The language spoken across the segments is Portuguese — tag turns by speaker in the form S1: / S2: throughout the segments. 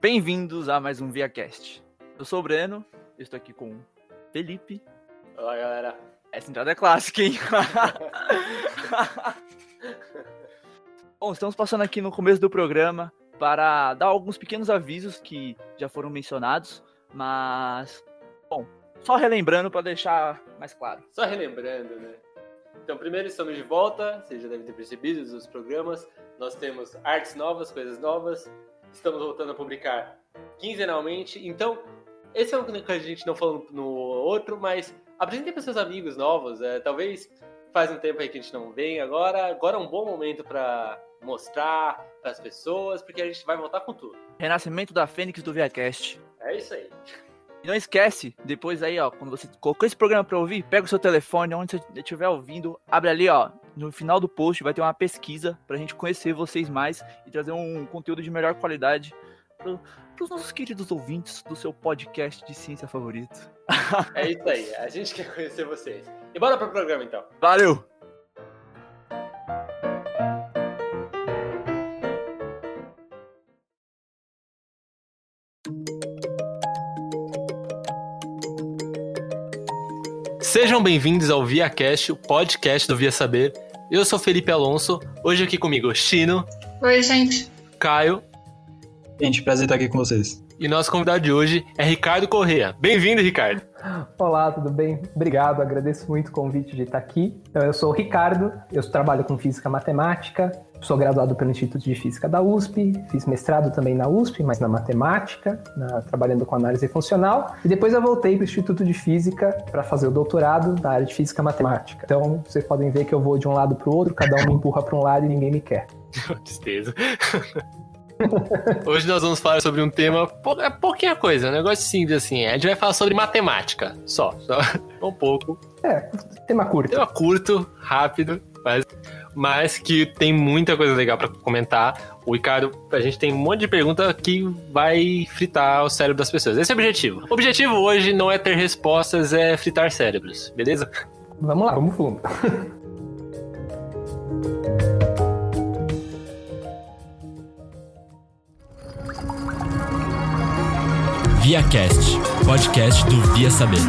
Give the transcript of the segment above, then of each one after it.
S1: Bem-vindos a mais um ViaCast. Eu sou o Breno, eu estou aqui com o Felipe.
S2: Olá, galera.
S1: Essa entrada é clássica, hein? Bom, estamos passando aqui no começo do programa para dar alguns pequenos avisos que já foram mencionados, mas, bom, só relembrando para deixar mais claro.
S2: Só relembrando, né? Então, primeiro estamos de volta, vocês já devem ter percebido dos programas. Nós temos artes novas, coisas novas. Estamos voltando a publicar quinzenalmente. Então, esse é um que a gente não falou no outro, mas apresentem para seus amigos novos. É, talvez faz um tempo aí que a gente não vem. Agora, agora é um bom momento para mostrar para as pessoas, porque a gente vai voltar com tudo.
S1: Renascimento da Fênix do ViaCast.
S2: É isso aí.
S1: E não esquece, depois aí, ó, quando você colocou esse programa para ouvir, pega o seu telefone, onde você estiver ouvindo, abre ali, ó, no final do post vai ter uma pesquisa pra gente conhecer vocês mais e trazer um conteúdo de melhor qualidade pro, pros nossos queridos ouvintes do seu podcast de ciência favorito.
S2: É isso aí, a gente quer conhecer vocês. E bora pro programa então.
S1: Valeu!
S2: Sejam bem-vindos ao ViaCast, o podcast do Via Saber. Eu sou Felipe Alonso, hoje aqui comigo Chino.
S3: Oi, gente.
S2: Caio.
S4: Gente, prazer estar aqui com vocês.
S2: E nosso convidado de hoje é Ricardo Correa. Bem-vindo, Ricardo.
S5: Olá, tudo bem? Obrigado, agradeço muito o convite de estar aqui. Então, eu sou o Ricardo, eu trabalho com física matemática, sou graduado pelo Instituto de Física da USP, fiz mestrado também na USP, mas na matemática, na, trabalhando com análise funcional, e depois eu voltei para o Instituto de Física para fazer o doutorado na área de física matemática. Então, vocês podem ver que eu vou de um lado para o outro, cada um me empurra para um lado e ninguém me quer.
S2: Tristeza. Hoje nós vamos falar sobre um tema, é pouquinha coisa, um negócio simples assim. A gente vai falar sobre matemática, só, só um pouco.
S5: É, tema curto.
S2: Tema curto, rápido, mas, mas que tem muita coisa legal para comentar. O Ricardo, a gente tem um monte de pergunta que vai fritar o cérebro das pessoas. Esse é o objetivo. O objetivo hoje não é ter respostas, é fritar cérebros, beleza?
S5: Vamos lá, vamos fundo.
S6: ViaCast, podcast do Via Saber.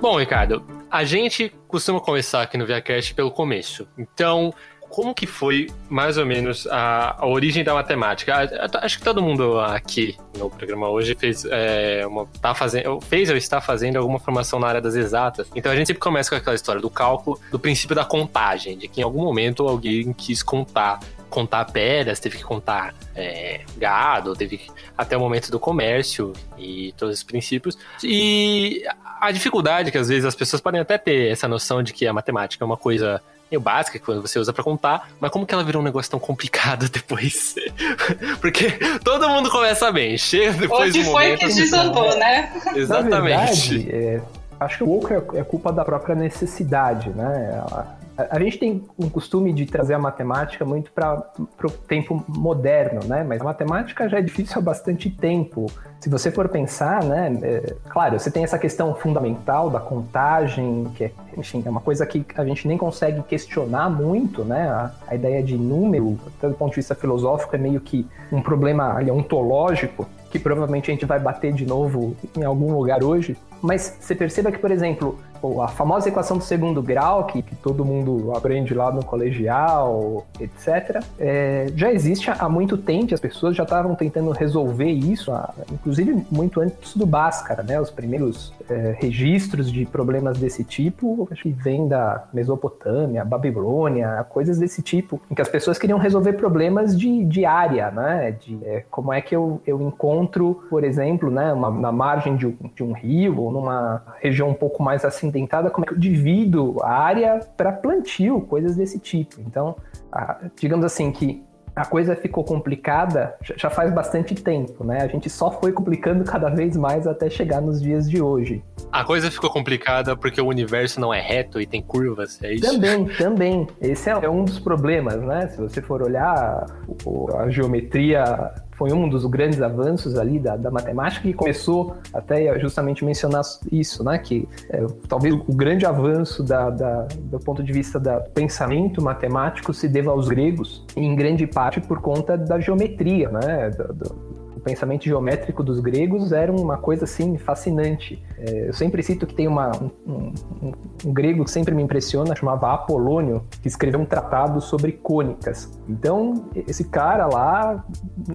S2: Bom, Ricardo, a gente costuma começar aqui no ViaCast pelo começo. Então, como que foi mais ou menos a, a origem da matemática? acho que todo mundo aqui no programa hoje fez, é, uma, tá fazendo, fez ou está fazendo alguma formação na área das exatas. Então a gente sempre começa com aquela história do cálculo, do princípio da contagem, de que em algum momento alguém quis contar contar pedras, teve que contar é, gado, teve que, até o momento do comércio e todos os princípios. E a dificuldade que às vezes as pessoas podem até ter essa noção de que a matemática é uma coisa meio básica que você usa para contar, mas como que ela virou um negócio tão complicado depois? Porque todo mundo começa bem, chega depois
S3: Onde foi que desandou, né?
S2: Exatamente.
S5: Verdade, é, acho que o pouco é, é culpa da própria necessidade, né? A gente tem um costume de trazer a matemática muito para o tempo moderno, né? Mas a matemática já é difícil há bastante tempo. Se você for pensar, né? É, claro, você tem essa questão fundamental da contagem, que é, enfim, é uma coisa que a gente nem consegue questionar muito, né? A, a ideia de número, do ponto de vista filosófico, é meio que um problema ali, ontológico que provavelmente a gente vai bater de novo em algum lugar hoje. Mas você perceba que, por exemplo, a famosa equação do segundo grau, que, que todo mundo aprende lá no colegial, etc., é, já existe há muito tempo, as pessoas já estavam tentando resolver isso, inclusive muito antes do Bhaskara, né? Os primeiros é, registros de problemas desse tipo, acho que vem da Mesopotâmia, Babilônia, coisas desse tipo, em que as pessoas queriam resolver problemas de, de área, né? De é, como é que eu, eu encontro, por exemplo, né, uma, na margem de um, de um rio ou numa região um pouco mais acidentada, como é que eu divido a área para plantio, coisas desse tipo. Então, a, digamos assim que a coisa ficou complicada já faz bastante tempo, né? A gente só foi complicando cada vez mais até chegar nos dias de hoje.
S2: A coisa ficou complicada porque o universo não é reto e tem curvas, é isso?
S5: Também, também. Esse é um dos problemas, né? Se você for olhar a geometria foi um dos grandes avanços ali da, da matemática que começou até justamente mencionar isso, né? Que é, talvez o grande avanço da, da, do ponto de vista do pensamento matemático se deva aos gregos, em grande parte por conta da geometria, né? Do, do, pensamento geométrico dos gregos era uma coisa assim fascinante. É, eu sempre cito que tem uma, um, um, um, grego que sempre me impressiona, chamava Apolônio, que escreveu um tratado sobre cônicas. Então, esse cara lá,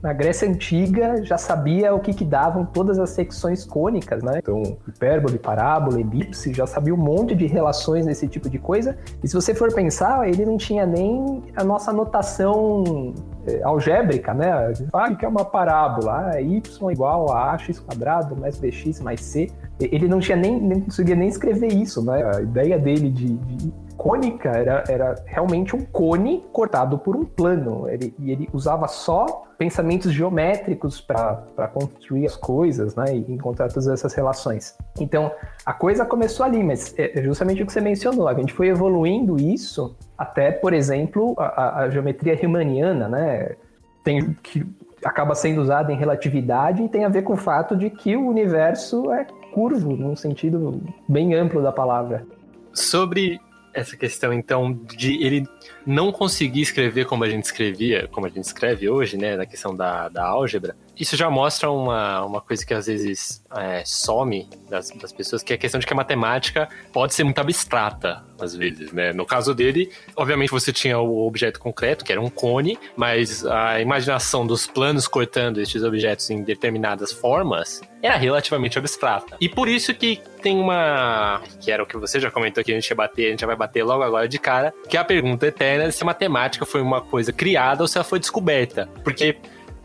S5: na Grécia Antiga, já sabia o que, que davam todas as secções cônicas, né? Então, hipérbole, parábola, elipse, já sabia um monte de relações desse tipo de coisa. E se você for pensar, ele não tinha nem a nossa notação é, algébrica, né? Ah, que é uma parábola, ah, y igual a x quadrado mais bx mais c. Ele não tinha nem, nem conseguia nem escrever isso, né? A ideia dele de, de cônica era, era realmente um cone cortado por um plano. Ele, e ele usava só pensamentos geométricos para construir as coisas, né? E encontrar todas essas relações. Então, a coisa começou ali, mas é, é justamente o que você mencionou. A gente foi evoluindo isso até, por exemplo, a, a geometria riemanniana, né? Tem que acaba sendo usada em relatividade e tem a ver com o fato de que o universo é curvo, num sentido bem amplo da palavra.
S2: Sobre essa questão, então, de ele não conseguir escrever como a gente escrevia, como a gente escreve hoje, né, na questão da, da álgebra, isso já mostra uma, uma coisa que às vezes é, some das, das pessoas, que é a questão de que a matemática pode ser muito abstrata, às vezes, né? No caso dele, obviamente você tinha o objeto concreto, que era um cone, mas a imaginação dos planos cortando estes objetos em determinadas formas era relativamente abstrata. E por isso que tem uma. que era o que você já comentou que a gente ia bater, a gente já vai bater logo agora de cara, que é a pergunta eterna se a matemática foi uma coisa criada ou se ela foi descoberta. Porque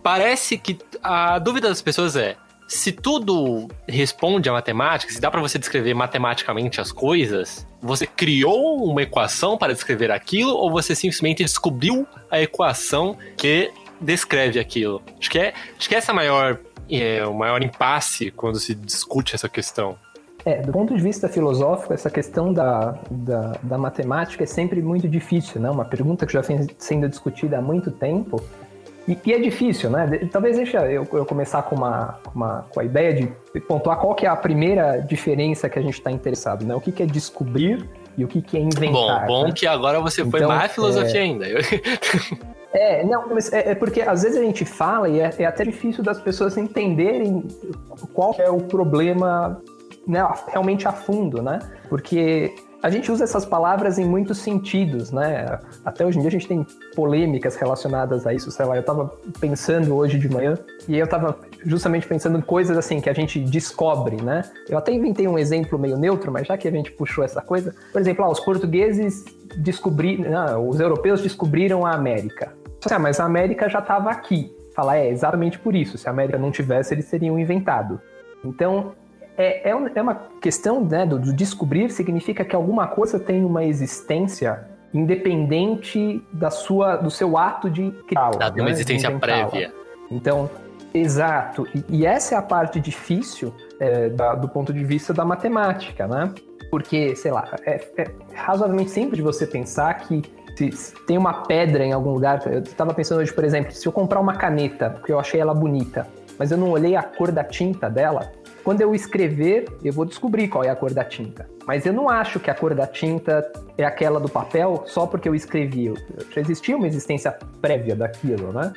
S2: parece que a dúvida das pessoas é: se tudo responde à matemática, se dá para você descrever matematicamente as coisas, você criou uma equação para descrever aquilo ou você simplesmente descobriu a equação que descreve aquilo? Acho que é, acho que essa é a maior, é, o maior impasse quando se discute essa questão.
S5: É, do ponto de vista filosófico, essa questão da, da, da matemática é sempre muito difícil, né? Uma pergunta que já vem sendo discutida há muito tempo e, e, é difícil, né? Talvez deixa eu, eu começar com uma, uma, com a ideia de pontuar qual que é a primeira diferença que a gente está interessado, né? O que, que é descobrir e o que, que é inventar.
S2: Bom, bom
S5: né?
S2: que agora você então, foi mais filosofia é... ainda.
S5: É, não, mas é, é, porque às vezes a gente fala e é, é, até difícil das pessoas entenderem qual é o problema né, realmente a fundo, né? Porque a gente usa essas palavras em muitos sentidos, né? Até hoje em dia a gente tem polêmicas relacionadas a isso. Sei lá, eu estava pensando hoje de manhã e eu estava justamente pensando em coisas assim que a gente descobre, né? Eu até inventei um exemplo meio neutro, mas já que a gente puxou essa coisa, por exemplo, ah, os portugueses descobriram, os europeus descobriram a América. Ah, mas a América já estava aqui. Falar, é exatamente por isso. Se a América não tivesse, eles seriam inventado. Então, é, é, é uma questão né, do, do, descobrir significa que alguma coisa tem uma existência independente da sua, do seu ato de criá-la.
S2: Né, uma existência prévia.
S5: Então, exato. E, e, essa é a parte difícil é, da, do ponto de vista da matemática, né? Porque, sei lá, é, é razoavelmente simples de você pensar que se, se tem uma pedra em algum lugar. Eu estava pensando hoje, por exemplo, se eu comprar uma caneta, porque eu achei ela bonita, mas eu não olhei a cor da tinta dela, quando eu escrever, eu vou descobrir qual é a cor da tinta. Mas eu não acho que a cor da tinta é aquela do papel só porque eu escrevi. Já existia uma existência prévia daquilo, né?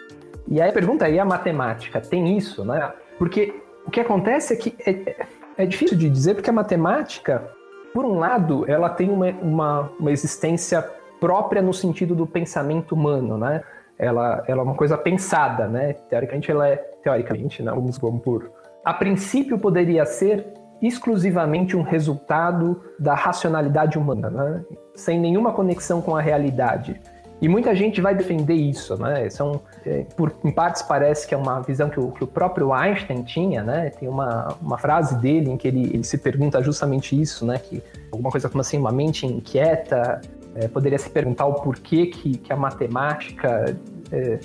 S5: E aí a pergunta aí, a matemática tem isso, né? Porque o que acontece é que é, é difícil de dizer porque a matemática, por um lado, ela tem uma, uma, uma existência própria no sentido do pensamento humano, né? Ela, ela é uma coisa pensada, né? Teoricamente, ela é... Teoricamente, né? Vamos, vamos por a princípio poderia ser exclusivamente um resultado da racionalidade humana, né? sem nenhuma conexão com a realidade. E muita gente vai defender isso, né? São, é, por, em partes parece que é uma visão que o, que o próprio Einstein tinha, né? Tem uma, uma frase dele em que ele, ele se pergunta justamente isso, né? Que alguma coisa como assim, uma mente inquieta é, poderia se perguntar o porquê que, que a matemática é,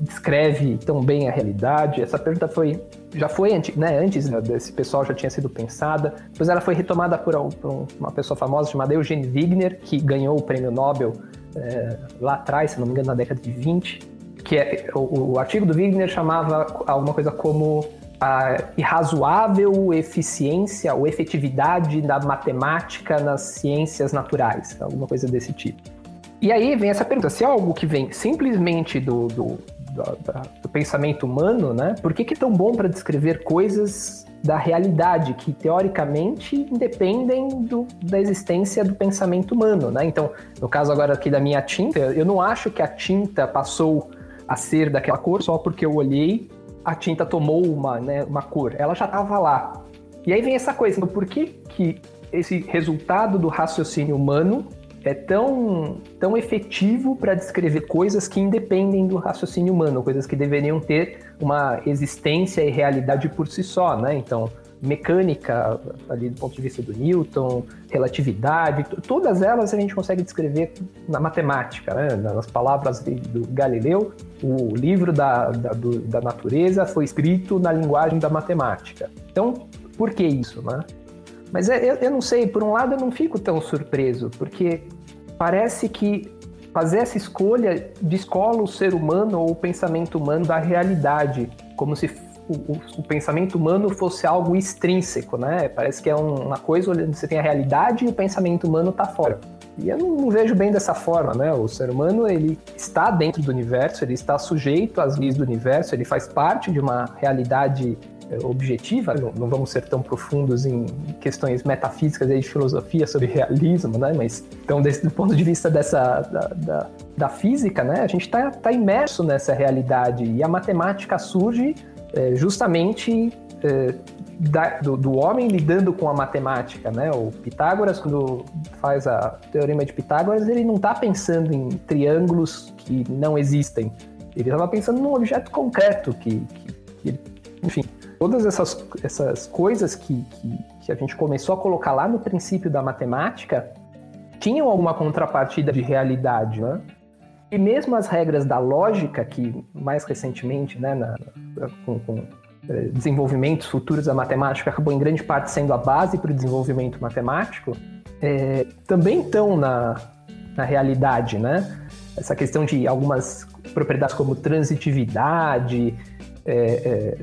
S5: descreve tão bem a realidade. Essa pergunta foi já foi antes, né, antes desse pessoal já tinha sido pensada. Depois ela foi retomada por, por uma pessoa famosa chamada Eugene Wigner, que ganhou o prêmio Nobel é, lá atrás, se não me engano, na década de 20. que é, o, o artigo do Wigner chamava alguma coisa como a irrazoável eficiência ou efetividade da matemática nas ciências naturais, alguma coisa desse tipo. E aí vem essa pergunta: se é algo que vem simplesmente do, do, do, pensamento humano, né? Por que, que é tão bom para descrever coisas da realidade que teoricamente independem do, da existência do pensamento humano, né? Então, no caso agora aqui da minha tinta, eu não acho que a tinta passou a ser daquela cor só porque eu olhei, a tinta tomou uma, né, uma cor. Ela já estava lá. E aí vem essa coisa, então por que que esse resultado do raciocínio humano é tão, tão efetivo para descrever coisas que independem do raciocínio humano, coisas que deveriam ter uma existência e realidade por si só, né? Então, mecânica, ali do ponto de vista do Newton, relatividade, todas elas a gente consegue descrever na matemática, né? nas palavras do Galileu, o livro da, da, do, da natureza foi escrito na linguagem da matemática. Então, por que isso, né? Mas é, eu, eu não sei, por um lado eu não fico tão surpreso, porque parece que fazer essa escolha descola o ser humano ou o pensamento humano da realidade, como se o, o, o pensamento humano fosse algo extrínseco, né? Parece que é uma coisa onde você tem a realidade e o pensamento humano está fora. E eu não, não, vejo bem dessa forma, né? O ser humano, ele está dentro do universo, ele está sujeito às leis do universo, ele faz parte de uma realidade objetiva, não, não, vamos ser tão profundos em questões metafísicas e de filosofia sobre realismo, né? Mas então, desse, do ponto de vista dessa da, da, da física, né? A gente está tá imerso nessa realidade e a matemática surge é, justamente é, da, do, do, homem lidando com a matemática, né? O Pitágoras, quando faz a teorema de Pitágoras, ele não está pensando em triângulos que não existem. Ele estava pensando num objeto concreto que, que, que enfim, todas essas, essas coisas que, que, que a gente começou a colocar lá no princípio da matemática tinham alguma contrapartida de realidade, né? E mesmo as regras da lógica, que mais recentemente, né, na, com, com eh, desenvolvimentos futuros da matemática, acabou em grande parte sendo a base para o desenvolvimento matemático, é, também estão na, na realidade, né? Essa questão de algumas propriedades como transitividade, é, é,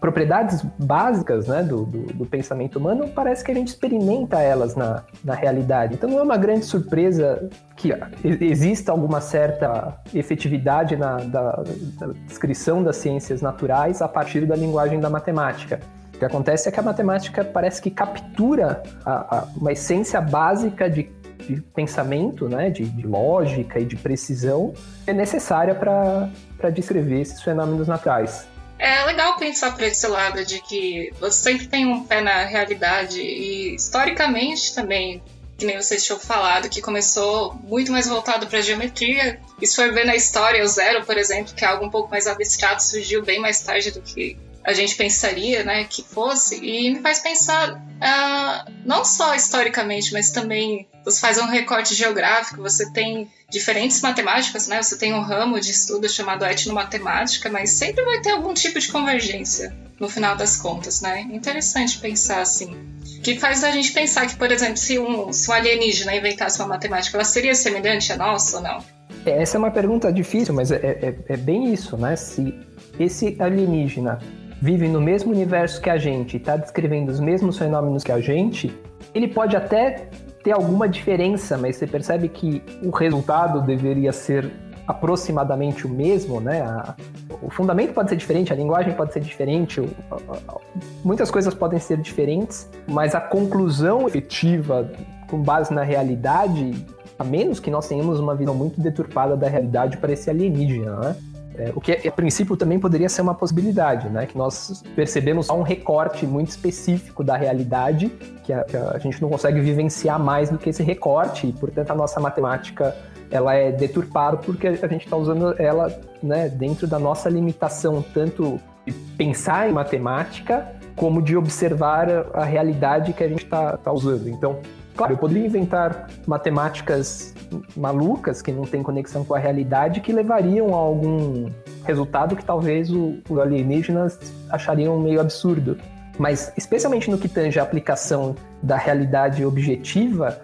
S5: propriedades básicas né, do, do, do, pensamento humano, parece que a gente experimenta elas na, na realidade. Então não é uma grande surpresa que exista alguma certa efetividade na da, da descrição das ciências naturais a partir da linguagem da matemática. O que acontece é que a matemática parece que captura a, a, uma essência básica de, de pensamento, né, de, de, lógica e de precisão, que é necessária para descrever esses fenômenos naturais.
S3: É legal pensar por esse lado de que você sempre tem um pé na realidade e historicamente também, que nem vocês tinham falado, que começou muito mais voltado para geometria. E se for ver na história, o zero, por exemplo, que é algo um pouco mais abstrato, surgiu bem mais tarde do que a gente pensaria, né, que fosse, e me faz pensar uh, não só historicamente, mas também você faz um recorte geográfico, você tem diferentes matemáticas, né? Você tem um ramo de estudo chamado etnomatemática, mas sempre vai ter algum tipo de convergência no final das contas, né? Interessante pensar assim. Que faz a gente pensar que, por exemplo, se um, se um alienígena inventasse uma matemática, ela seria semelhante à nossa ou não?
S5: Essa é uma pergunta difícil, mas é, é, é bem isso, né? Se esse alienígena vive no mesmo universo que a gente, está descrevendo os mesmos fenômenos que a gente, ele pode até ter alguma diferença, mas você percebe que o resultado deveria ser aproximadamente o mesmo, né? A, o fundamento pode ser diferente, a linguagem pode ser diferente, o, a, a, muitas coisas podem ser diferentes, mas a conclusão efetiva com base na realidade, a menos que nós tenhamos uma visão muito deturpada da realidade para esse alienígena, né? É, o que, a princípio, também poderia ser uma possibilidade, né? Que nós percebemos um recorte muito específico da realidade, que a, que a gente não consegue vivenciar mais do que esse recorte, e, portanto, a nossa matemática ela é deturpada porque a gente está usando ela né, dentro da nossa limitação, tanto de pensar em matemática, como de observar a, a realidade que a gente está tá usando. Então, Claro, eu poderia inventar matemáticas malucas que não têm conexão com a realidade que levariam a algum resultado que talvez os alienígenas achariam meio absurdo. Mas, especialmente no que tange a aplicação da realidade objetiva,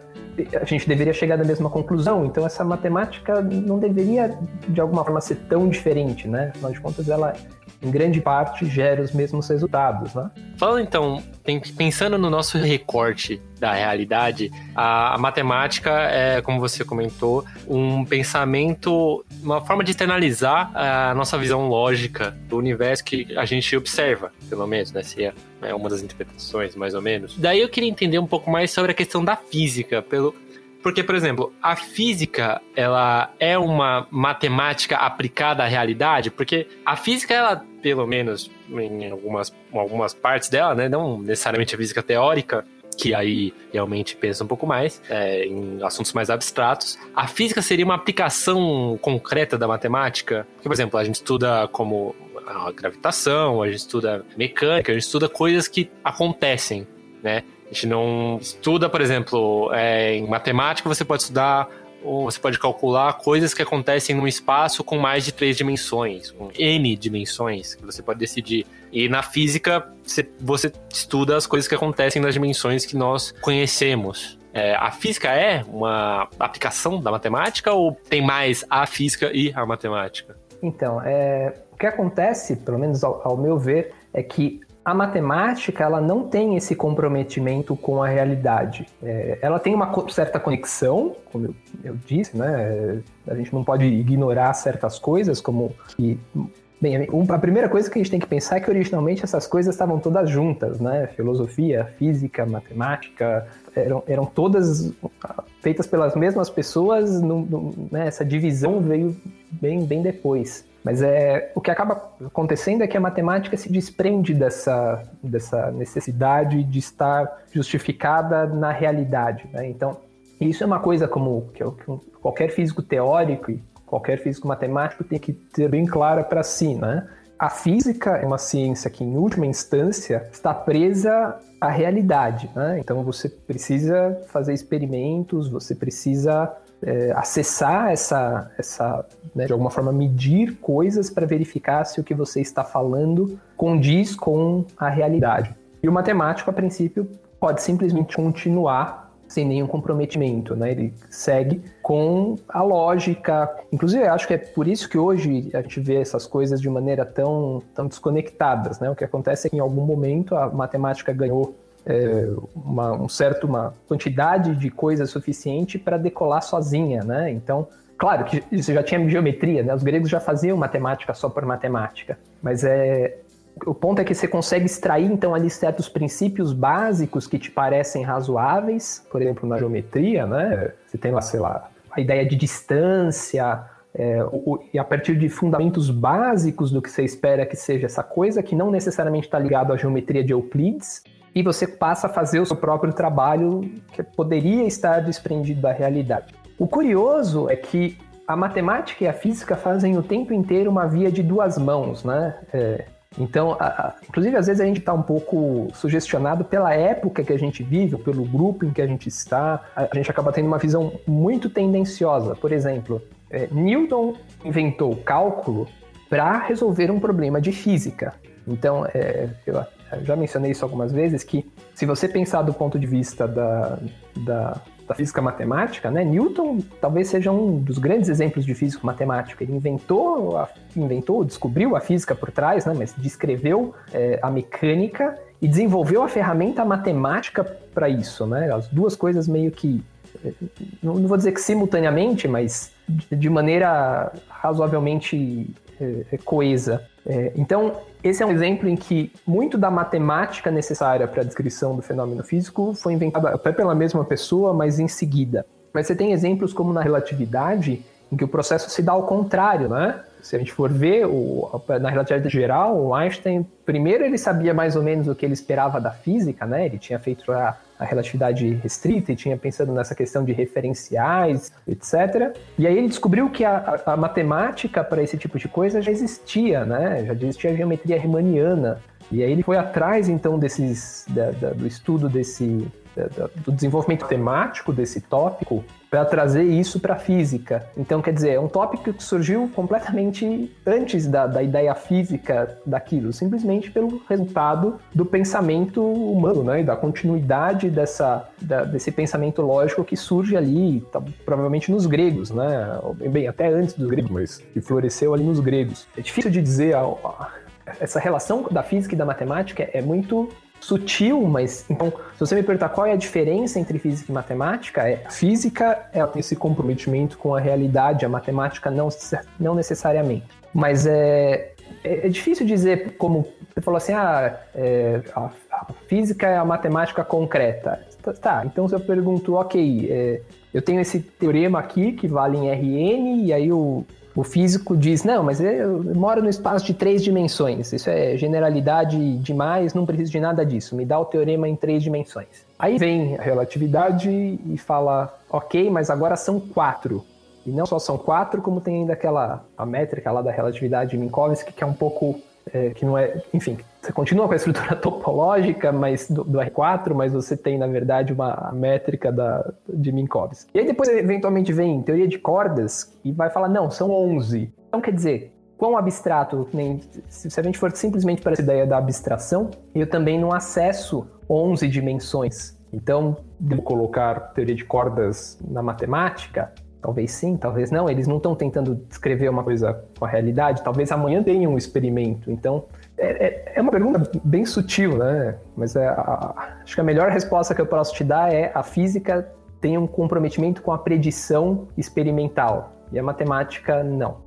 S5: a gente deveria chegar na mesma conclusão. Então essa matemática não deveria de alguma forma ser tão diferente, né? Afinal de contas, ela em grande parte gera os mesmos resultados, né?
S2: Falando então, pensando no nosso recorte da realidade, a, a, matemática é, como você comentou, um pensamento, uma forma de externalizar a nossa visão lógica do universo que a gente observa, pelo menos, né? Se é, é uma das interpretações, mais ou menos. Daí eu queria entender um pouco mais sobre a questão da física, pelo, porque, por exemplo, a física, ela é uma matemática aplicada à realidade, porque a física, ela, pelo menos em algumas, algumas partes dela, né, não necessariamente a física teórica, que aí realmente pensa um pouco mais é, em assuntos mais abstratos. A física seria uma aplicação concreta da matemática? Porque, por exemplo, a gente estuda como a gravitação, a gente estuda mecânica, a gente estuda coisas que acontecem, né? A gente não estuda, por exemplo, é, em matemática você pode estudar ou você pode calcular coisas que acontecem num espaço com mais de três dimensões, com N dimensões, que você pode decidir. E na física, você, estuda as coisas que acontecem nas dimensões que nós conhecemos. É, a física é uma aplicação da matemática ou tem mais a física e a matemática?
S5: Então, é, o que acontece, pelo menos ao, ao meu ver, é que a matemática ela não tem esse comprometimento com a realidade. É, ela tem uma certa conexão, como eu, eu, disse, né? A gente não pode ignorar certas coisas, como que Bem, a primeira coisa que a gente tem que pensar é que originalmente essas coisas estavam todas juntas, né? Filosofia, física, matemática, eram, eram todas feitas pelas mesmas pessoas, no, no, né? essa divisão veio bem, bem depois. Mas é, o que acaba acontecendo é que a matemática se desprende dessa, dessa necessidade de estar justificada na realidade. Né? Então, isso é uma coisa como que, que qualquer físico teórico e qualquer físico matemático tem que ter bem clara para si. Né? A física é uma ciência que, em última instância, está presa à realidade. Né? Então, você precisa fazer experimentos, você precisa é, acessar essa, essa né, de alguma forma medir coisas para verificar se o que você está falando condiz com a realidade. E o matemático, a princípio, pode simplesmente continuar sem nenhum comprometimento, né? Ele segue com a lógica. Inclusive, acho que é por isso que hoje a gente vê essas coisas de maneira tão, tão desconectadas, né? O que acontece é que em algum momento a matemática ganhou é, uma, um certo, uma quantidade de coisa suficiente para decolar sozinha, né? Então, claro que isso já tinha geometria, né? Os gregos já faziam matemática só por matemática, mas é o ponto é que você consegue extrair então ali certos princípios básicos que te parecem razoáveis, por exemplo, na geometria, né? Você tem lá, sei lá, a ideia de distância, é, o, e a partir de fundamentos básicos do que você espera que seja essa coisa, que não necessariamente está ligado à geometria de Euclides, e você passa a fazer o seu próprio trabalho que poderia estar desprendido da realidade. O curioso é que a matemática e a física fazem o tempo inteiro uma via de duas mãos, né? É, então, a, a, inclusive, às vezes a gente está um pouco sugestionado pela época que a gente vive, pelo grupo em que a gente está. A, a gente acaba tendo uma visão muito tendenciosa. Por exemplo, é, Newton inventou o cálculo para resolver um problema de física. Então, é, eu já mencionei isso algumas vezes, que se você pensar do ponto de vista da, da, da, física matemática, né, Newton talvez seja um dos grandes exemplos de físico matemático. Ele inventou, a, inventou, descobriu a física por trás, né, mas descreveu é, a mecânica e desenvolveu a ferramenta matemática para isso. Né? As duas coisas meio que não, vou dizer que simultaneamente, mas de maneira razoavelmente é, é, coesa. É, então, esse é um exemplo em que muito da matemática necessária para a descrição do fenômeno físico foi inventada até pela mesma pessoa, mas em seguida. Mas você tem exemplos como na relatividade, em que o processo se dá ao contrário, né? Se a gente for ver, o, na relatividade geral, o Einstein, primeiro ele sabia mais ou menos o que ele esperava da física, né? Ele tinha feito a, a relatividade restrita e tinha pensado nessa questão de referenciais, etc. E aí ele descobriu que a, a, matemática para esse tipo de coisa já existia, né? Já existia a geometria riemanniana. E aí ele foi atrás, então, desses, da, da, do estudo desse, do desenvolvimento temático desse tópico para trazer isso para a física. Então, quer dizer, é um tópico que surgiu completamente antes da, da ideia física daquilo, simplesmente pelo resultado do pensamento humano, né? E da continuidade dessa, da, desse pensamento lógico que surge ali, tá, provavelmente nos gregos, né? Bem, até antes dos gregos, mas que floresceu ali nos gregos. É difícil de dizer a, a, essa relação da física e da matemática é muito sutil, mas então, se você me perguntar qual é a diferença entre física e matemática, é física é esse comprometimento com a realidade, a matemática não, não necessariamente. Mas é, é, é difícil dizer como você falou assim, ah, é, a, a, física é a matemática concreta. Tá, tá então se eu pergunto, ok, é, eu tenho esse teorema aqui que vale em Rn, e aí o, o físico diz, não, mas eu moro no espaço de três dimensões. Isso é generalidade demais, não preciso de nada disso. Me dá o teorema em três dimensões. Aí vem a relatividade e fala, ok, mas agora são quatro. E não só são quatro, como tem ainda aquela a métrica lá da relatividade de Minkowski, que é um pouco é, que não é, enfim, você continua com a estrutura topológica mas do, do, R4, mas você tem, na verdade, uma métrica da, de Minkowski. E aí depois, eventualmente, vem teoria de cordas e vai falar, não, são 11. Então, quer dizer, quão abstrato, nem, se a gente for simplesmente para essa ideia da abstração, eu também não acesso 11 dimensões. Então, devo colocar teoria de cordas na matemática, Talvez sim, talvez não. Eles não estão tentando descrever uma coisa com a realidade. Talvez amanhã tenha um experimento. Então, é, é, é uma pergunta bem sutil, né? Mas é, a, acho que a melhor resposta que eu posso te dar é a física tem um comprometimento com a predição experimental e a matemática não.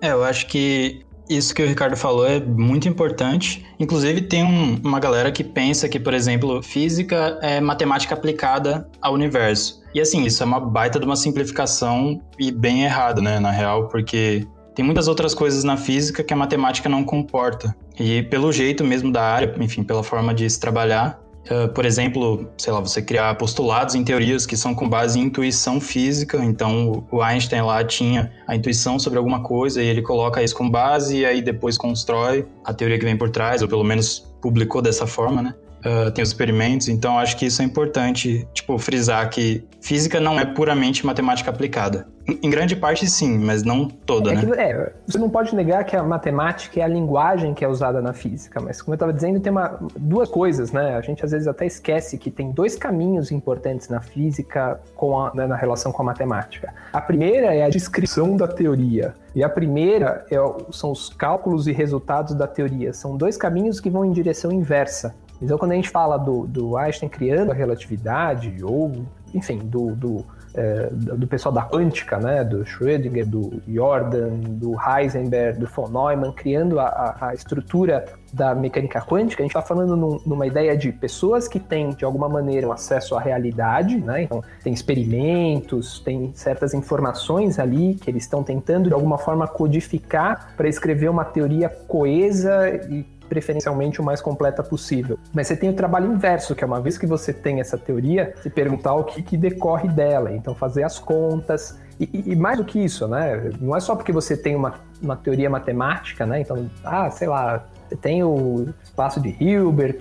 S4: É, eu acho que isso que o Ricardo falou é muito importante. Inclusive, tem um, uma galera que pensa que, por exemplo, física é matemática aplicada ao universo. E assim, isso é uma baita de uma simplificação e bem errado, né, na real, porque tem muitas outras coisas na física que a matemática não comporta. E pelo jeito mesmo da área, enfim, pela forma de se trabalhar, Uh, por exemplo, sei lá, você criar postulados em teorias que são com base em intuição física. Então, o Einstein lá tinha a intuição sobre alguma coisa e ele coloca isso como base e aí depois constrói a teoria que vem por trás, ou pelo menos publicou dessa forma, né? Uh, tem os experimentos, então acho que isso é importante, tipo, frisar que física não é puramente matemática aplicada. Em grande parte, sim, mas não toda,
S5: é
S4: né?
S5: Que, é, você não pode negar que a matemática é a linguagem que é usada na física, mas como eu estava dizendo, tem uma, duas coisas, né? A gente às vezes até esquece que tem dois caminhos importantes na física com a, né, na relação com a matemática. A primeira é a descrição da teoria, e a primeira é, são os cálculos e resultados da teoria. São dois caminhos que vão em direção inversa. Então, quando a gente fala do, do Einstein criando a relatividade, ou, enfim, do, do é, do pessoal da quântica, né, do Schrödinger, do Jordan, do Heisenberg, do von Neumann, criando a, a estrutura da mecânica quântica, a gente está falando num, numa ideia de pessoas que têm, de alguma maneira, um acesso à realidade, né? Então, tem experimentos, tem certas informações ali que eles estão tentando, de alguma forma, codificar para escrever uma teoria coesa e preferencialmente o mais completa possível. Mas você tem o trabalho inverso, que é uma vez que você tem essa teoria, se perguntar o que, que decorre dela. Então, fazer as contas. E, e, mais do que isso, né? Não é só porque você tem uma, uma teoria matemática, né? Então, ah, sei lá, tem o espaço de Hilbert,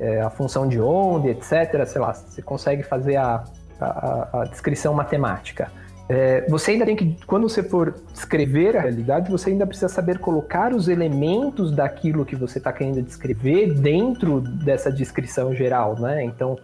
S5: é, a função de onda, etc. Sei lá, você consegue fazer a, a, a descrição matemática. É, você ainda tem que, quando você for descrever a realidade, você ainda precisa saber colocar os elementos daquilo que você está querendo descrever dentro dessa descrição geral, né? Então,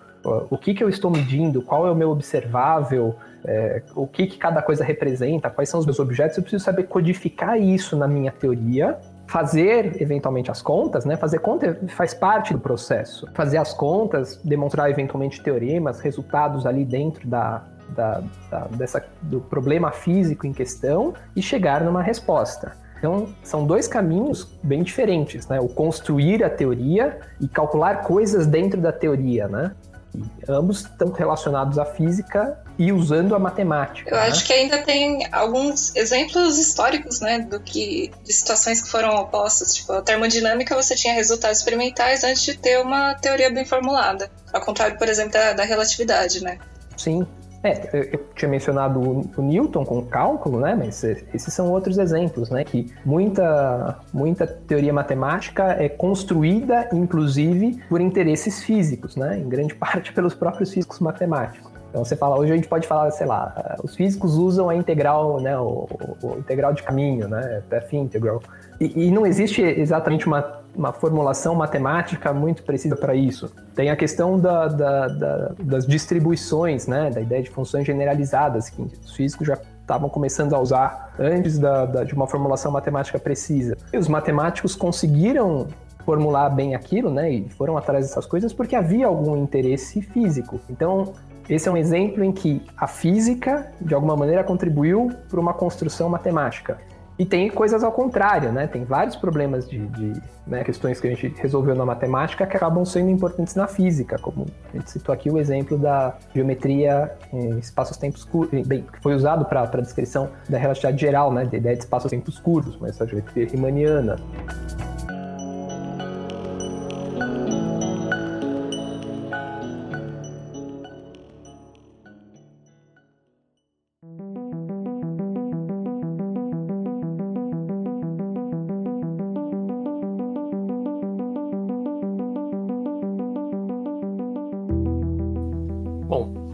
S5: o que, que eu estou medindo, qual é o meu observável, é, o que, que cada coisa representa, quais são os meus objetos, eu preciso saber codificar isso na minha teoria, fazer eventualmente as contas, né? Fazer conta faz parte do processo. Fazer as contas, demonstrar eventualmente teoremas, resultados ali dentro da, da, da, dessa, do problema físico em questão e chegar numa resposta. Então, são dois caminhos bem diferentes, né? O construir a teoria e calcular coisas dentro da teoria, né? E ambos estão relacionados à física e usando a matemática.
S3: Eu né? acho que ainda tem alguns exemplos históricos, né, do que de situações que foram opostas. Tipo, a termodinâmica você tinha resultados experimentais antes de ter uma teoria bem formulada, ao contrário, por exemplo, da, da relatividade, né?
S5: Sim, É, eu tinha mencionado o Newton com cálculo, né? Mas esses são outros exemplos, né? Que muita, muita teoria matemática é construída, inclusive, por interesses físicos, né? Em grande parte pelos próprios físicos matemáticos. Então você fala, hoje a gente pode falar, sei lá, os físicos usam a integral, né, o, o integral de caminho, né, path integral. E, e não existe exatamente uma, uma formulação matemática muito precisa para isso. Tem a questão da, da, da, das distribuições, né, da ideia de funções generalizadas, que os físicos já estavam começando a usar antes da, da, de uma formulação matemática precisa. E os matemáticos conseguiram formular bem aquilo, né, e foram atrás dessas coisas porque havia algum interesse físico. Então, esse é um exemplo em que a física, de alguma maneira, contribuiu para uma construção matemática. E tem coisas ao contrário, né? Tem vários problemas de, de né, questões que a gente resolveu na matemática que acabam sendo importantes na física, como a gente citou aqui o exemplo da geometria em espaços-tempos curtos, bem, que foi usado para a descrição da relatividade geral, né? Da ideia de espaços-tempos curtos, mas a geometria riemanniana.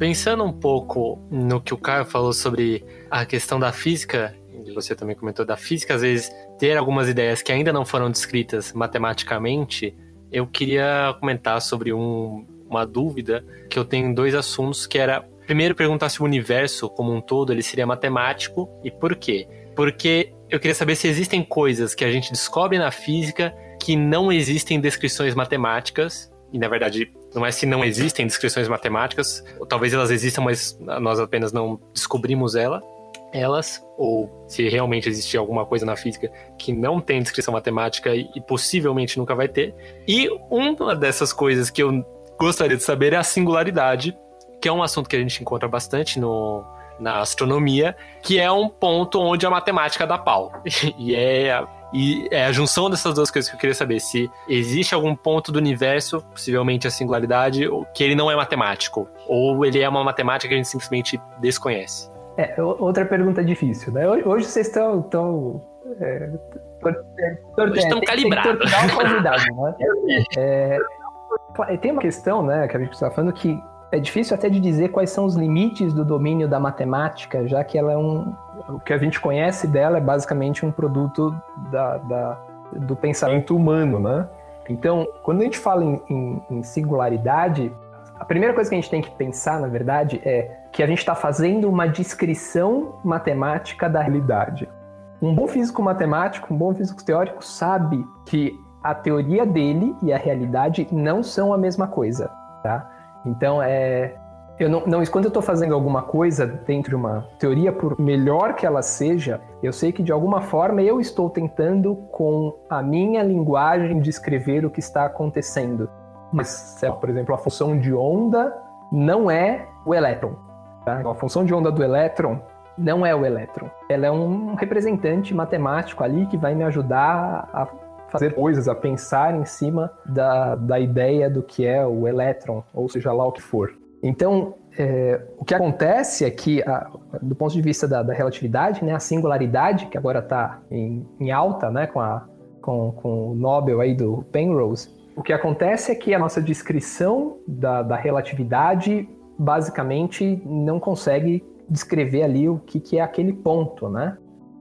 S2: Pensando um pouco no que o Caio falou sobre a questão da física, e você também comentou da física, às vezes ter algumas ideias que ainda não foram descritas matematicamente, eu queria comentar sobre um, uma dúvida que eu tenho em dois assuntos, que era primeiro perguntar se o universo como um todo ele seria matemático e por quê? Porque eu queria saber se existem coisas que a gente descobre na física que não existem descrições matemáticas e na verdade não é se não existem descrições matemáticas, talvez elas existam, mas nós apenas não descobrimos ela, elas, ou se realmente existir alguma coisa na física que não tem descrição matemática e, e possivelmente nunca vai ter. E uma dessas coisas que eu gostaria de saber é a singularidade, que é um assunto que a gente encontra bastante no, na astronomia, que é um ponto onde a matemática dá pau. e é e é a junção dessas duas coisas que eu queria saber: se existe algum ponto do universo, possivelmente a singularidade, que ele não é matemático, ou ele é uma matemática que a gente simplesmente desconhece.
S5: É, outra pergunta difícil, né? Hoje vocês estão. estão é,
S2: Hoje estão calibrados.
S5: Né? É, tem uma questão, né, que a gente está falando que é difícil até de dizer quais são os limites do domínio da matemática, já que ela é um. O que a gente conhece dela é basicamente um produto da, da do pensamento humano, né? Então, quando a gente fala em, em, em, singularidade, a primeira coisa que a gente tem que pensar, na verdade, é que a gente está fazendo uma descrição matemática da realidade. Um bom físico matemático, um bom físico teórico sabe que a teoria dele e a realidade não são a mesma coisa, tá? Então, é, eu não, não, quando eu estou fazendo alguma coisa dentro de uma teoria, por melhor que ela seja, eu sei que de alguma forma eu estou tentando, com a minha linguagem, descrever o que está acontecendo. Mas, por exemplo, a função de onda não é o elétron. Tá? A função de onda do elétron não é o elétron. Ela é um representante matemático ali que vai me ajudar a fazer coisas, a pensar em cima da, da ideia do que é o elétron, ou seja lá o que for. Então, é, o que acontece é que, a, do ponto de vista da, da, relatividade, né, a singularidade, que agora está em, em, alta né, com, a, com, com o Nobel aí do Penrose, o que acontece é que a nossa descrição da, da relatividade basicamente não consegue descrever ali o que, que é aquele ponto, né?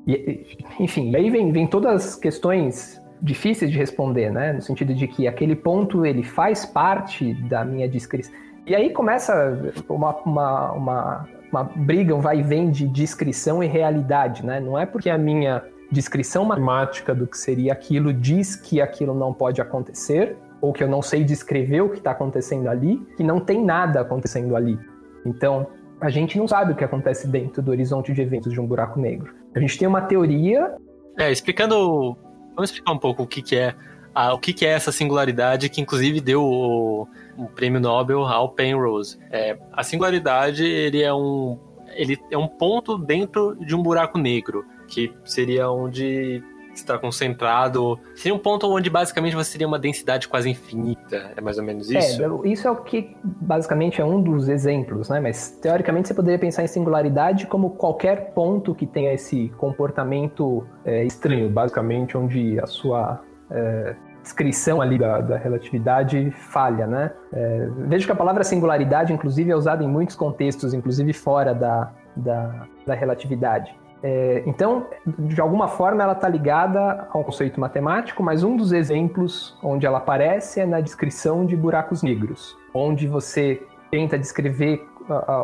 S5: E, enfim, aí vem, vem todas as questões difíceis de responder, né? No sentido de que aquele ponto ele faz parte da minha descrição. E aí começa uma, uma, uma, uma briga, um vai e vem de descrição e realidade, né? Não é porque a minha descrição matemática do que seria aquilo diz que aquilo não pode acontecer, ou que eu não sei descrever o que está acontecendo ali, que não tem nada acontecendo ali. Então, a gente não sabe o que acontece dentro do horizonte de eventos de um buraco negro. A gente tem uma teoria.
S2: É, explicando Vamos explicar um pouco o que, que é a, o que, que é essa singularidade que inclusive deu o, o prêmio Nobel ao Penrose. É, a singularidade ele é um ele é um ponto dentro de um buraco negro que seria onde está concentrado. Seria um ponto onde basicamente você teria uma densidade quase infinita. É mais ou menos isso?
S5: É, isso é o que basicamente é um dos exemplos, né? Mas teoricamente você poderia pensar em singularidade como qualquer ponto que tenha esse comportamento é, estranho, basicamente onde a sua é, descrição ali da, da relatividade falha, né? É, vejo que a palavra singularidade, inclusive, é usada em muitos contextos, inclusive fora da, da, da relatividade. É, então, de alguma forma, ela está ligada ao conceito matemático, mas um dos exemplos onde ela aparece é na descrição de buracos negros, onde você tenta descrever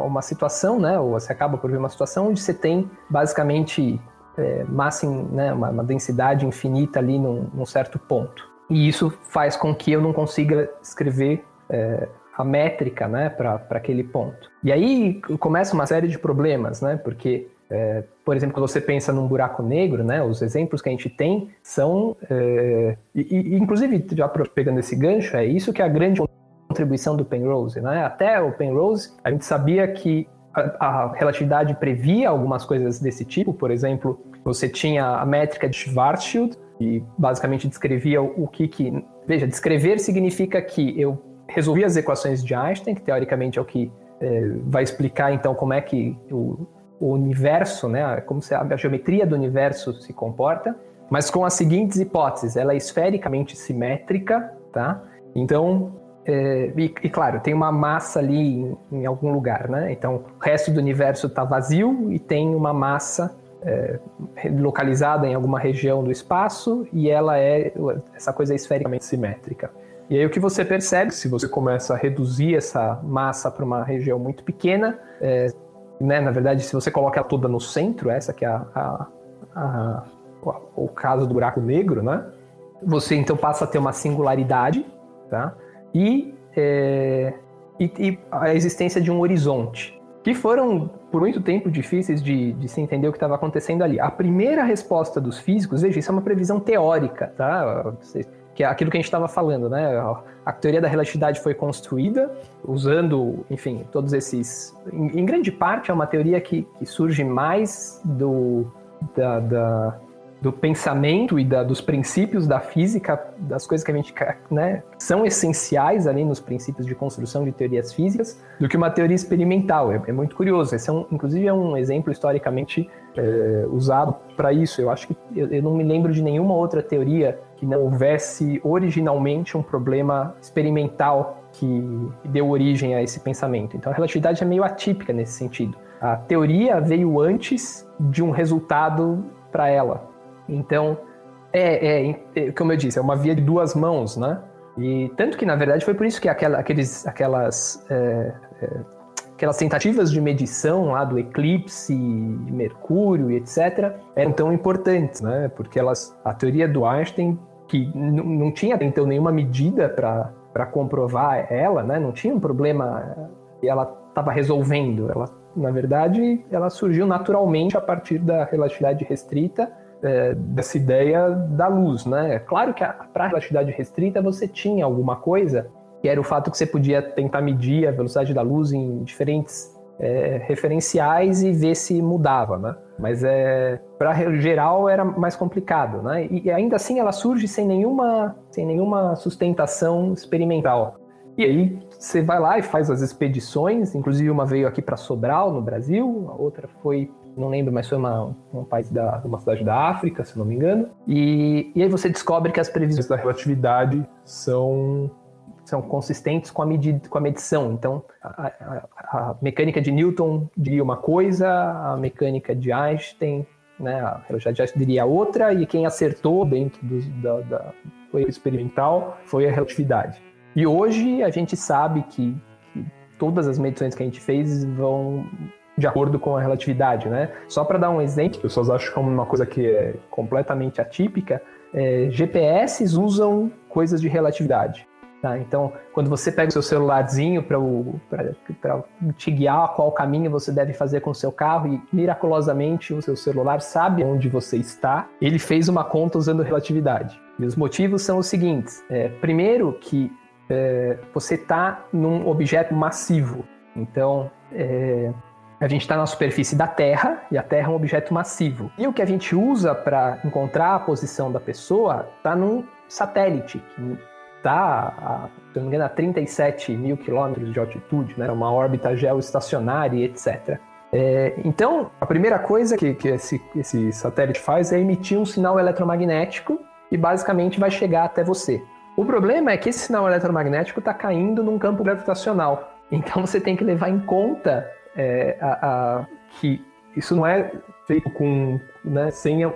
S5: uma situação, né, ou você acaba por ver uma situação onde você tem basicamente é, massa, né, uma, uma, densidade infinita ali num, num, certo ponto. E isso faz com que eu não consiga escrever é, a métrica né, para aquele ponto. E aí começa uma série de problemas, né, porque é, por exemplo, quando você pensa num buraco negro, né, os exemplos que a gente tem são, é, e, inclusive já pegando esse gancho, é isso que é a grande contribuição do Penrose, né? Até o Penrose, a gente sabia que a, a relatividade previa algumas coisas desse tipo, por exemplo, você tinha a métrica de Schwarzschild e basicamente descrevia o que que, veja, descrever significa que eu resolvi as equações de Einstein, que teoricamente é o que é, vai explicar então como é que o, o universo, né, como a geometria do universo se comporta, mas com as seguintes hipóteses: ela é esfericamente simétrica, tá? Então, é, e, e, claro, tem uma massa ali em, em, algum lugar, né? Então, o resto do universo está vazio e tem uma massa é, localizada em alguma região do espaço e ela é essa coisa é esfericamente simétrica. E aí o que você percebe, se você começa a reduzir essa massa para uma região muito pequena, é, né? Na verdade, se você coloca ela toda no centro, essa que é a, a, a, o caso do buraco negro, né? Você então passa a ter uma singularidade, tá? E, é, e, e, a existência de um horizonte, que foram por muito tempo difíceis de, de se entender o que estava acontecendo ali. A primeira resposta dos físicos, veja, isso é uma previsão teórica, tá? que é aquilo que a gente estava falando, né? A teoria da relatividade foi construída usando, enfim, todos esses. Em, em grande parte, é uma teoria que, que surge mais do, da, da, do pensamento e da, dos princípios da física, das coisas que a gente né, são essenciais ali nos princípios de construção de teorias físicas, do que uma teoria experimental. É, é muito curioso. Esse é um, inclusive, é um exemplo historicamente é, usado para isso. Eu acho que eu, eu não me lembro de nenhuma outra teoria que não houvesse originalmente um problema experimental que deu origem a esse pensamento. Então a relatividade é meio atípica nesse sentido. A teoria veio antes de um resultado para ela. Então, é, é, é, como eu disse, é uma via de duas mãos, né? E tanto que, na verdade, foi por isso que aquela, aqueles, aquelas é, é aquelas tentativas de medição lá do eclipse Mercúrio e etc. eram tão importantes, né? Porque elas, a teoria do Einstein, que não tinha então nenhuma medida para comprovar ela, né? Não tinha um problema que ela estava resolvendo. Ela, na verdade, ela surgiu naturalmente a partir da relatividade restrita é, dessa ideia da luz, né? Claro que para a relatividade restrita você tinha alguma coisa que era o fato que você podia tentar medir a velocidade da luz em diferentes é, referenciais e ver se mudava, né? Mas é, para geral era mais complicado, né? E ainda assim ela surge sem nenhuma, sem nenhuma sustentação experimental. E aí você vai lá e faz as expedições, inclusive uma veio aqui para Sobral, no Brasil, a outra foi, não lembro, mas foi uma, um país da uma cidade da África, se não me engano. E, e aí você descobre que as previsões da relatividade são são consistentes com a, medida, com a medição. Então, a, a, a, mecânica de Newton diria uma coisa, a mecânica de Einstein, né, a relatividade de Einstein diria outra, e quem acertou dentro do, da, da experimental foi a relatividade. E hoje a gente sabe que, que todas as medições que a gente fez vão de acordo com a relatividade, né? Só para dar um exemplo, as pessoas acham que é uma coisa que é completamente atípica, é, GPS usam coisas de relatividade. Tá? Então, quando você pega o seu celularzinho para te guiar qual caminho você deve fazer com o seu carro e miraculosamente o seu celular sabe onde você está, ele fez uma conta usando relatividade. E os motivos são os seguintes: é, primeiro, que é, você está num objeto massivo. Então, é, a gente está na superfície da Terra e a Terra é um objeto massivo. E o que a gente usa para encontrar a posição da pessoa está num satélite que está, se não me engano, a 37 mil quilômetros de altitude, né? uma órbita geoestacionária etc. É, então, a primeira coisa que, que esse, esse satélite faz é emitir um sinal eletromagnético e basicamente vai chegar até você. O problema é que esse sinal eletromagnético está caindo num campo gravitacional. Então você tem que levar em conta é, a, a, que isso não é feito com, né, sem a,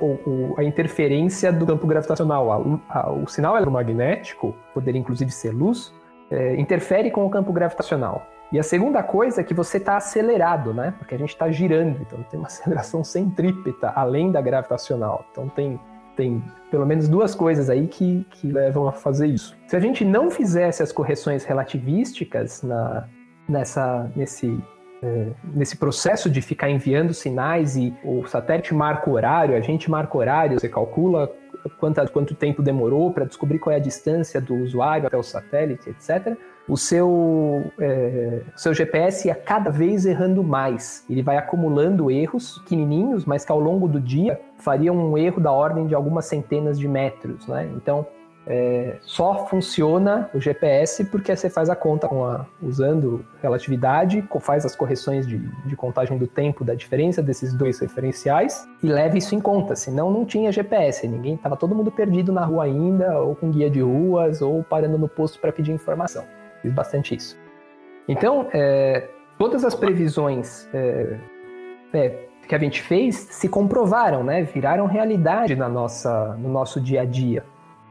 S5: a, interferência do campo gravitacional. o sinal eletromagnético, poderia inclusive ser luz, é, interfere com o campo gravitacional. E a segunda coisa é que você está acelerado, né? Porque a gente está girando, então tem uma aceleração centrípeta além da gravitacional. Então tem, tem pelo menos duas coisas aí que, que levam a fazer isso. Se a gente não fizesse as correções relativísticas na, nessa, nesse é, nesse processo de ficar enviando sinais e o satélite marca o horário, a gente marca o horário, você calcula quanto, quanto tempo demorou para descobrir qual é a distância do usuário até o satélite, etc. O seu, é, o seu GPS ia cada vez errando mais. Ele vai acumulando erros pequenininhos, mas que ao longo do dia fariam um erro da ordem de algumas centenas de metros. Né? Então, é, só funciona o GPS porque você faz a conta a, usando relatividade, faz as correções de, de, contagem do tempo da diferença desses dois referenciais e leva isso em conta. Senão não tinha GPS, ninguém estava todo mundo perdido na rua ainda, ou com guia de ruas, ou parando no posto para pedir informação. Fiz bastante isso. Então, é, todas as previsões é, é, que a gente fez se comprovaram, né? Viraram realidade na nossa, no nosso dia a dia.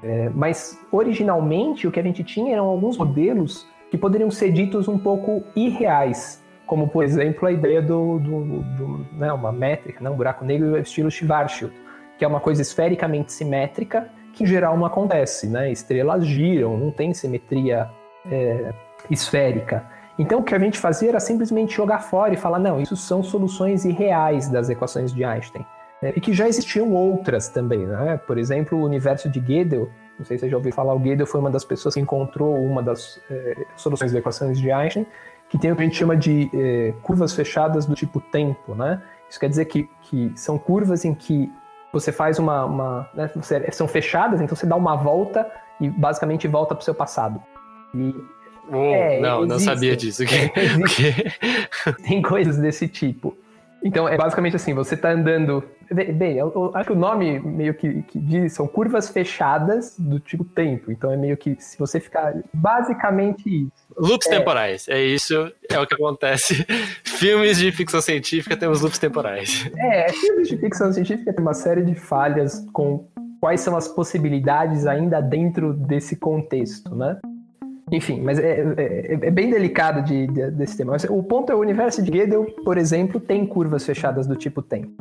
S5: É, mas originalmente o que a gente tinha eram alguns modelos que poderiam ser ditos um pouco irreais, como por exemplo a ideia do, do, do né, uma métrica, né, um buraco negro estilo Schwarzschild, que é uma coisa esfericamente simétrica que em geral não acontece, né? Estrelas giram, não tem simetria é, esférica. Então o que a gente fazia era simplesmente jogar fora e falar não, isso são soluções irreais das equações de Einstein. É, e que já existiam outras também, né? Por exemplo, o universo de Gödel, não sei se você já ouviu falar, o Gödel foi uma das pessoas que encontrou uma das é, soluções das equações de Einstein, que tem o que a gente chama de é, curvas fechadas do tipo tempo, né? Isso quer dizer que, que são curvas em que você faz uma... uma né? você, são fechadas, então você dá uma volta e basicamente volta para o seu passado.
S2: E Oh, é, não, existe. não sabia disso.
S5: Tem coisas desse tipo. Então, é basicamente assim, você está andando... Bem, eu, eu, acho que o nome meio que, que, diz, são curvas fechadas do tipo tempo. Então, é meio que, se você ficar... Basicamente isso.
S2: Loops é. temporais, é isso, é o que acontece. filmes de ficção científica temos loops temporais.
S5: É, filmes de ficção científica tem uma série de falhas com quais são as possibilidades ainda dentro desse contexto, né? Enfim, mas é, é, é bem delicado de, de, desse tema. O ponto é o universo de Gödel, por exemplo, tem curvas fechadas do tipo tem.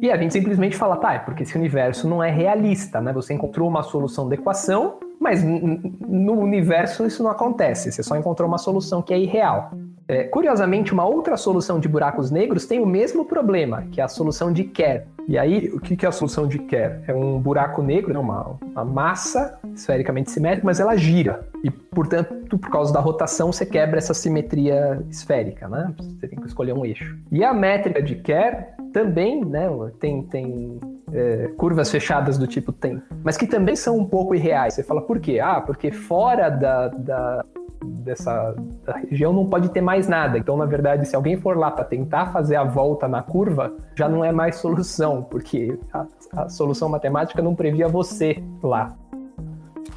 S5: E a gente simplesmente fala, tá, é porque esse universo não é realista, né? Você encontrou uma solução da equação, mas no universo isso não acontece. Você só encontrou uma solução que é irreal. É, curiosamente, uma outra solução de buracos negros tem o mesmo problema, que é a solução de Kerr. E aí, o que é a solução de Kerr? É um buraco negro, né? uma, uma massa esfericamente simétrica, mas ela gira. E, portanto, por causa da rotação, você quebra essa simetria esférica, né? Você tem que escolher um eixo. E a métrica de Kerr também né, tem, tem é, curvas fechadas do tipo tem, mas que também são um pouco irreais. Você fala, por quê? Ah, porque fora da, da dessa região não pode ter mais nada. Então, na verdade, se alguém for lá para tentar fazer a volta na curva, já não é mais solução, porque a, a solução matemática não previa você lá.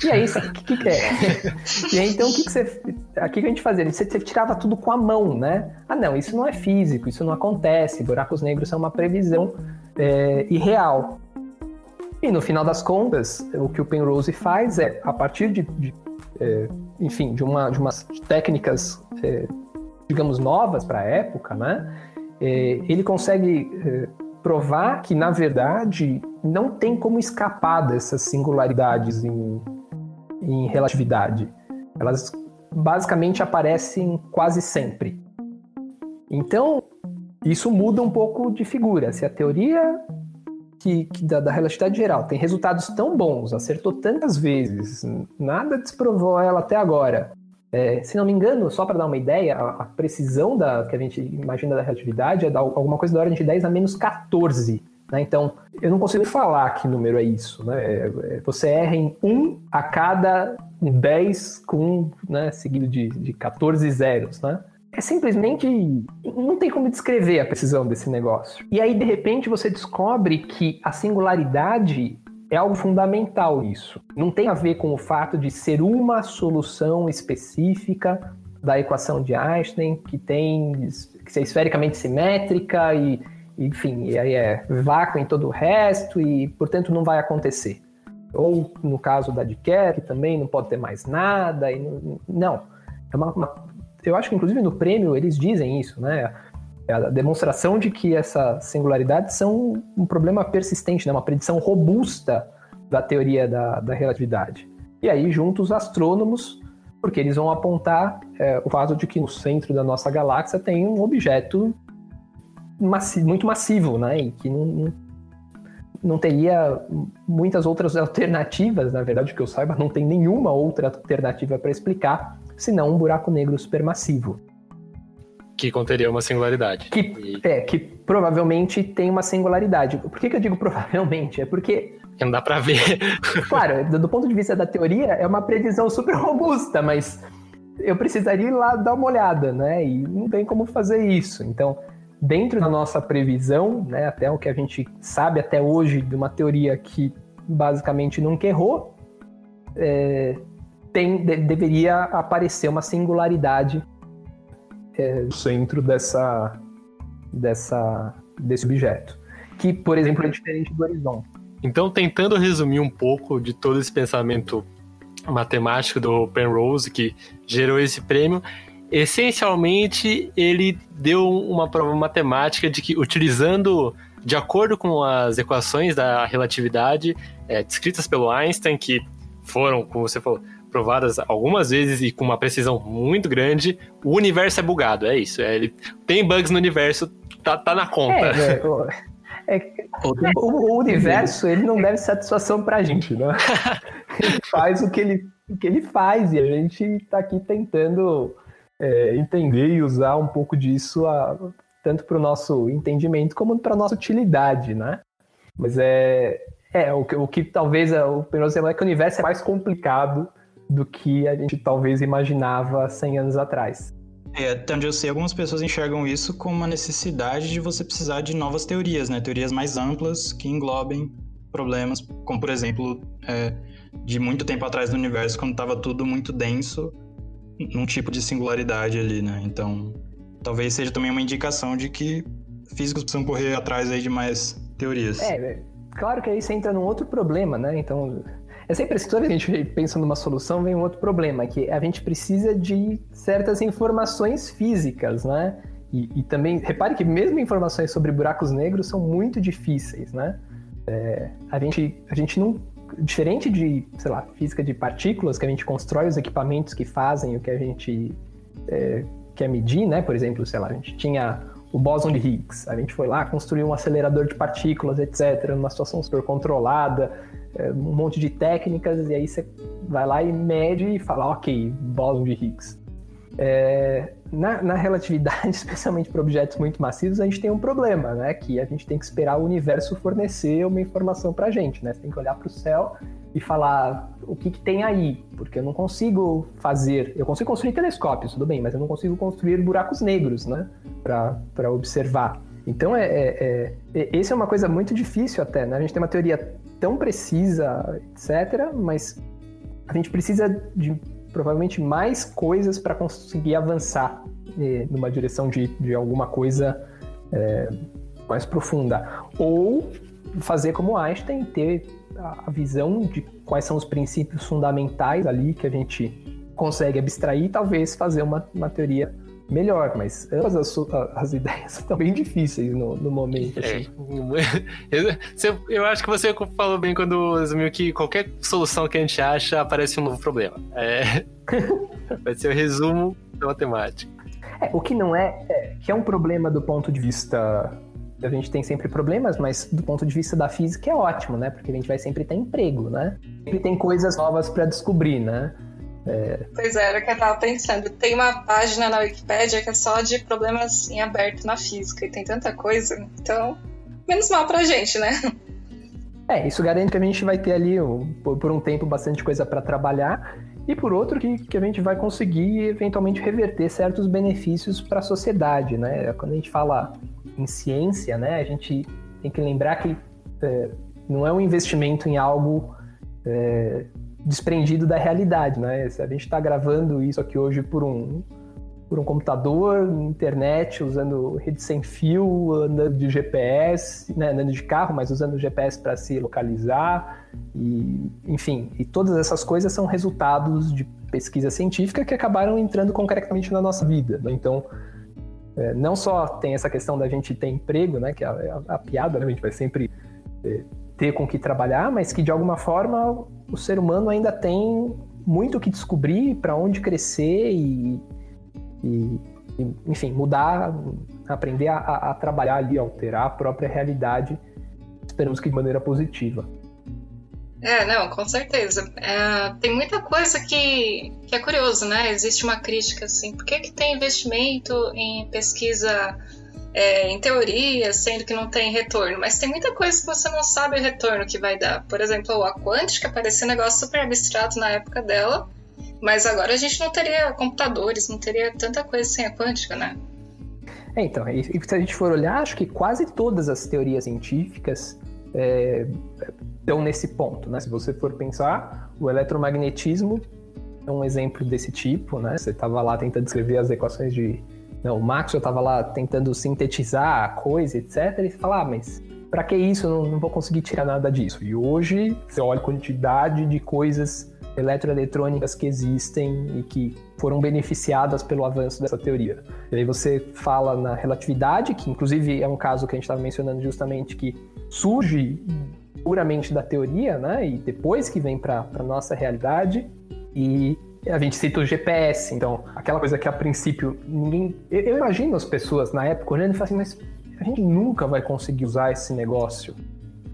S5: E aí, o que, que, é? e aí, então, o que, que você. O que a gente fazia? Você, você tirava tudo com a mão, né? Ah, não, isso não é físico, isso não acontece. Buracos negros são uma previsão é, irreal. E no final das contas, o que o Penrose faz é, a partir de, de é, enfim, de, uma, de umas técnicas, é, digamos, novas para a época, né? É, ele consegue é, provar que, na verdade, não tem como escapar dessas singularidades em, em relatividade. Elas basicamente aparecem quase sempre. Então, isso muda um pouco de figura. Se a teoria que, que da, da, relatividade geral tem resultados tão bons, acertou tantas vezes, nada desprovou ela até agora. É, se não me engano, só para dar uma ideia, a, a, precisão da, que a gente imagina da relatividade é da, alguma coisa da ordem de 10 a menos 14. Né? Então, eu não consigo falar que número é isso. Né? É, é, você erra em 1 a cada 10 com, né, seguido de, de 14 zeros. Né? É simplesmente. Não tem como descrever a precisão desse negócio. E aí, de repente, você descobre que a singularidade é algo fundamental isso. Não tem a ver com o fato de ser uma solução específica da equação de Einstein que tem que é esfericamente simétrica e, enfim, e aí é vácuo em todo o resto e, portanto, não vai acontecer. Ou no caso da de Kerr, também não pode ter mais nada. E não, não. É uma, uma, eu acho que, inclusive, no prêmio eles dizem isso, né? É a demonstração de que essas singularidades são um problema persistente, né? uma predição robusta da teoria da, da relatividade. E aí, junto os astrônomos, porque eles vão apontar é, o fato de que no centro da nossa galáxia tem um objeto massi muito massivo, né? E que não, não teria muitas outras alternativas, na verdade, que eu saiba, não tem nenhuma outra alternativa para explicar, senão um buraco negro supermassivo.
S2: Que conteria uma singularidade.
S5: Que, e... É, que provavelmente tem uma singularidade. Por que, que eu digo provavelmente? É porque.
S2: Não dá pra ver.
S5: claro, do, do ponto de vista da teoria, é uma previsão super robusta, mas eu precisaria ir lá dar uma olhada, né? E não tem como fazer isso. Então, dentro da nossa previsão, né, até o que a gente sabe até hoje de uma teoria que basicamente nunca errou, é, tem, de, deveria aparecer uma singularidade é, o centro dessa, dessa, desse objeto, que, por exemplo, é diferente do horizonte.
S2: Então, tentando resumir um pouco de todo esse pensamento matemático do Penrose que gerou esse prêmio, essencialmente ele deu uma prova matemática de que utilizando de acordo com as equações da relatividade é, descritas pelo Einstein que foram, como você falou, provadas algumas vezes e com uma precisão muito grande, o universo é bugado, é isso. É, ele tem bugs no universo, tá, tá na conta.
S5: É, é, é, o, o, universo ele não deve satisfação pra gente, né? Ele faz o que ele, o que ele faz e a gente tá aqui tentando é, entender e usar um pouco disso a, tanto para o nosso entendimento como para nossa utilidade, né? Mas é, é o, que, o que talvez é, o Penoso é que o universo é mais complicado do que a gente talvez imaginava 100 anos atrás.
S4: É, até onde eu sei, algumas pessoas enxergam isso como uma necessidade de você precisar de novas teorias, né? Teorias mais amplas que englobem problemas, como por exemplo, é, de muito tempo atrás no universo, quando estava tudo muito denso, num tipo de singularidade ali, né? Então, talvez seja também uma indicação de que físicos precisam correr atrás aí de mais teorias.
S5: É, é claro que aí você entra num outro problema, né? Então, é sempre assim, toda vez que a gente pensa numa solução, vem um outro problema, que a gente precisa de certas informações físicas, né? E, e também, repare que mesmo informações sobre buracos negros são muito difíceis, né? É, a, gente, a gente não. Diferente de, sei lá, física de partículas, que a gente constrói os equipamentos que fazem o que a gente é, quer medir, né? Por exemplo, sei lá, a gente tinha o bóson de Higgs. A gente foi lá, construiu um acelerador de partículas, etc., numa situação super controlada, um monte de técnicas, e aí você vai lá e mede e fala, ok, bóson de Higgs. É, na, na, relatividade, especialmente para objetos muito massivos, a gente tem um problema, né? Que a gente tem que esperar o universo fornecer uma informação para a gente, né? Você tem que olhar para o céu e falar o que, que, tem aí, porque eu não consigo fazer. Eu consigo construir telescópios, tudo bem, mas eu não consigo construir buracos negros, né? Para observar. Então, é, é, é, esse é uma coisa muito difícil até, né? A gente tem uma teoria tão precisa, etc., mas a gente precisa de provavelmente mais coisas para conseguir avançar eh, numa direção de, de alguma coisa eh, mais profunda. Ou fazer como Einstein, ter a visão de quais são os princípios fundamentais ali que a gente consegue abstrair e talvez fazer uma, uma teoria melhor, mas ambas as, as ideias estão bem difíceis no, no momento. Assim.
S2: É. Eu acho que você falou bem quando resumiu que qualquer solução que a gente acha aparece um novo problema. É... Vai ser o resumo da matemática.
S5: É, o que não é, é, que é um problema do ponto de vista. A gente tem sempre problemas, mas do ponto de vista da física é ótimo, né? Porque a gente vai sempre ter emprego, né? Sempre tem coisas novas para descobrir, né?
S3: É... Pois é, era o que eu tava pensando. Tem uma página na Wikipédia que é só de problemas em aberto na física e tem tanta coisa. Então, menos mal pra gente, né?
S5: É, isso garante que a gente vai ter ali, por um tempo, bastante coisa para trabalhar e por outro que, que a gente vai conseguir eventualmente reverter certos benefícios para a sociedade, né? Quando a gente fala em ciência, né, a gente tem que lembrar que é, não é um investimento em algo é, desprendido da realidade, né? A gente está gravando isso aqui hoje por um por um computador, internet, usando rede sem fio, andando de GPS, né, andando de carro, mas usando o GPS para se localizar, e, enfim, e todas essas coisas são resultados de pesquisa científica que acabaram entrando concretamente na nossa vida. Né? Então, é, não só tem essa questão da gente ter emprego, né, que é a, é a, a piada, né, a gente vai sempre é, ter com que trabalhar, mas que de alguma forma o ser humano ainda tem muito o que descobrir, para onde crescer e e, enfim, mudar, aprender a, a, trabalhar ali, alterar a própria realidade, esperamos que de maneira positiva.
S3: É, não, com certeza. É, tem muita coisa que, que é curioso, né? Existe uma crítica assim, por que, que tem investimento em pesquisa é, em teoria, sendo que não tem retorno? Mas tem muita coisa que você não sabe o retorno que vai dar. Por exemplo, a quântica parecia um negócio super abstrato na época dela, mas agora a gente não teria computadores, não teria tanta coisa sem a quântica, né?
S5: É, então, e, se a gente for olhar, acho que quase todas as teorias científicas é, estão nesse ponto, né? Se você for pensar, o eletromagnetismo é um exemplo desse tipo, né? Você estava lá tentando escrever as equações de... Não, o Maxwell estava lá tentando sintetizar a coisa, etc. E você fala, ah, mas para que isso? Eu não, não vou conseguir tirar nada disso. E hoje, você olha a quantidade de coisas eletroeletrônicas que existem e que foram beneficiadas pelo avanço dessa teoria. E aí você fala na relatividade, que inclusive é um caso que a gente estava mencionando justamente que surge puramente da teoria, né? E depois que vem para a nossa realidade e a gente cita o GPS, então aquela coisa que a princípio ninguém, eu, imagino as pessoas na época olhando e falando assim, mas a gente nunca vai conseguir usar esse negócio.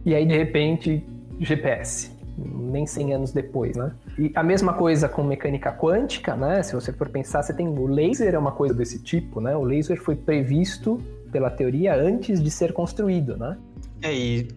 S5: E aí de repente GPS nem 100 anos depois, né? E a mesma coisa com mecânica quântica, né? Se você for pensar, você tem o laser é uma coisa desse tipo, né? O laser foi previsto pela teoria antes de ser construído, né?
S4: É, e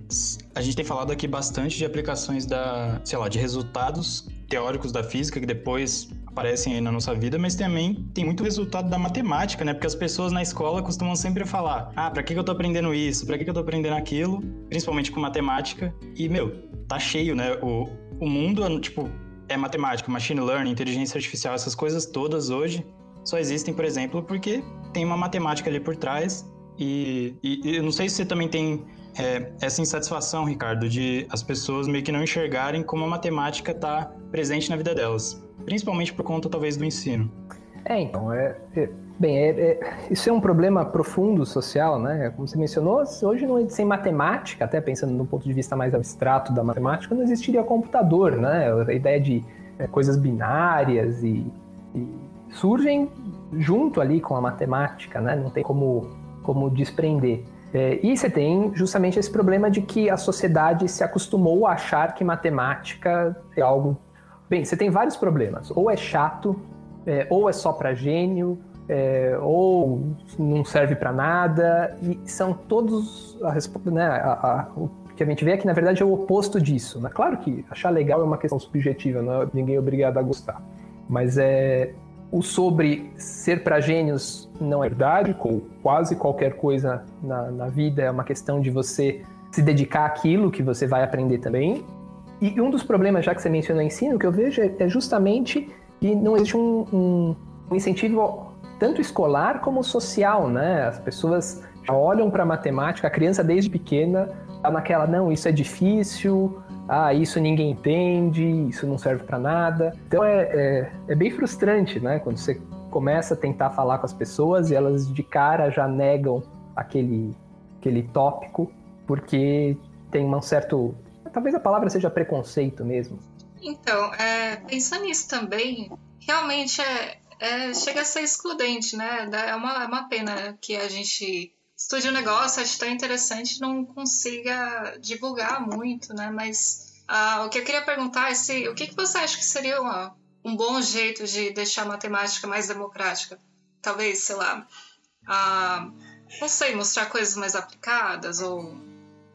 S4: a gente tem falado aqui bastante de aplicações da, sei lá, de resultados teóricos da física que depois aparecem aí na nossa vida, mas também tem muito resultado da matemática, né? Porque as pessoas na escola costumam sempre falar: ah, pra que eu tô aprendendo isso? Pra que eu tô aprendendo aquilo? Principalmente com matemática. E, meu, tá cheio, né? O, o mundo, tipo, é matemática, machine learning, inteligência artificial, essas coisas todas hoje só existem, por exemplo, porque tem uma matemática ali por trás. E, e eu não sei se você também tem é, essa insatisfação, Ricardo, de as pessoas meio que não enxergarem como a matemática está presente na vida delas, principalmente por conta, talvez, do ensino.
S5: É, então, é, é Bem, é, é, isso é um problema profundo social, né? Como você mencionou, hoje não, sem matemática, até pensando no ponto de vista mais abstrato da matemática, não existiria computador, né? A ideia de é, coisas binárias e, e, surgem junto ali com a matemática, né? Não tem como, como desprender. É, e você tem justamente esse problema de que a sociedade se acostumou a achar que matemática é algo. Bem, você tem vários problemas. Ou é chato, é, ou é só para gênio, é, ou não serve para nada, e são todos a né? A, a, o que a gente vê é que na verdade é o oposto disso. Né? Claro que achar legal é uma questão subjetiva, não é ninguém é obrigado a gostar, mas é o sobre ser para gênios não é verdade, como quase qualquer coisa na, na vida é uma questão de você se dedicar àquilo que você vai aprender também. E um dos problemas, já que você mencionou ensino, que eu vejo é, é justamente que não existe um, um, um incentivo tanto escolar como social, né? As pessoas já olham para matemática, a criança desde pequena tá naquela, não, isso é difícil, ah, isso ninguém entende, isso não serve para nada. Então é, é, é, bem frustrante, né? Quando você começa a tentar falar com as pessoas e elas de cara já negam aquele, aquele tópico, porque tem um certo. Talvez a palavra seja preconceito mesmo.
S3: Então, é, pensando nisso também, realmente é, é, chega a ser excludente, né? É uma, é uma pena que a gente estude um negócio, acho tão interessante, não consiga divulgar muito, né? Mas ah, o que eu queria perguntar é se, o que, que você acha que seria uma, um bom jeito de deixar a matemática mais democrática? Talvez, sei lá, a, não sei, mostrar coisas mais aplicadas ou,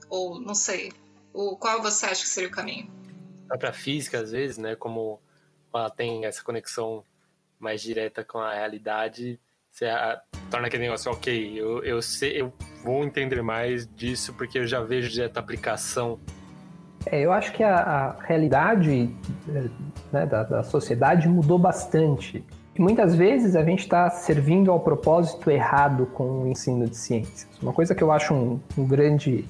S3: ou não sei. O, qual você acha que seria o caminho?
S2: Para física, às vezes, né? Como ela tem essa conexão mais direta com a realidade, você a, torna aquele negócio, ok, eu, eu sei, eu vou entender mais disso porque eu já vejo direta aplicação.
S5: É, eu acho que a, a realidade né, da, da sociedade mudou bastante. E muitas vezes a gente está servindo ao propósito errado com o ensino de ciências. Uma coisa que eu acho um, um grande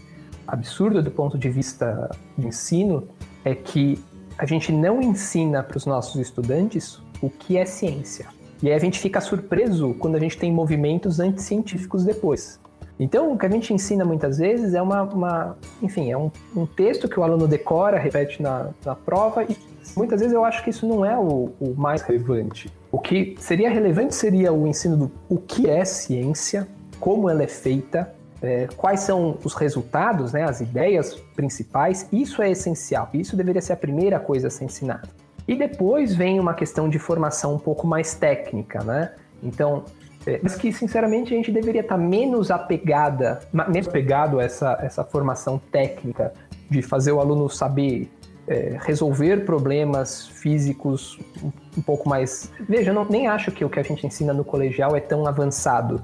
S5: absurdo do ponto de vista do ensino é que a gente não ensina para os nossos estudantes o que é ciência. E aí a gente fica surpreso quando a gente tem movimentos anticientíficos depois. Então, o que a gente ensina muitas vezes é uma, uma enfim, é um, um, texto que o aluno decora, repete na, na prova, e muitas vezes eu acho que isso não é o, o mais relevante. O que seria relevante seria o ensino do o que é ciência, como ela é feita, é, quais são os resultados, né, as ideias principais. Isso é essencial. Isso deveria ser a primeira coisa a ser ensinada. E depois vem uma questão de formação um pouco mais técnica, né? Então, é, mas que sinceramente a gente deveria estar menos apegada, menos apegado a essa, essa formação técnica de fazer o aluno saber é, resolver problemas físicos um, um pouco mais. Veja, eu não, nem acho que o que a gente ensina no colegial é tão avançado.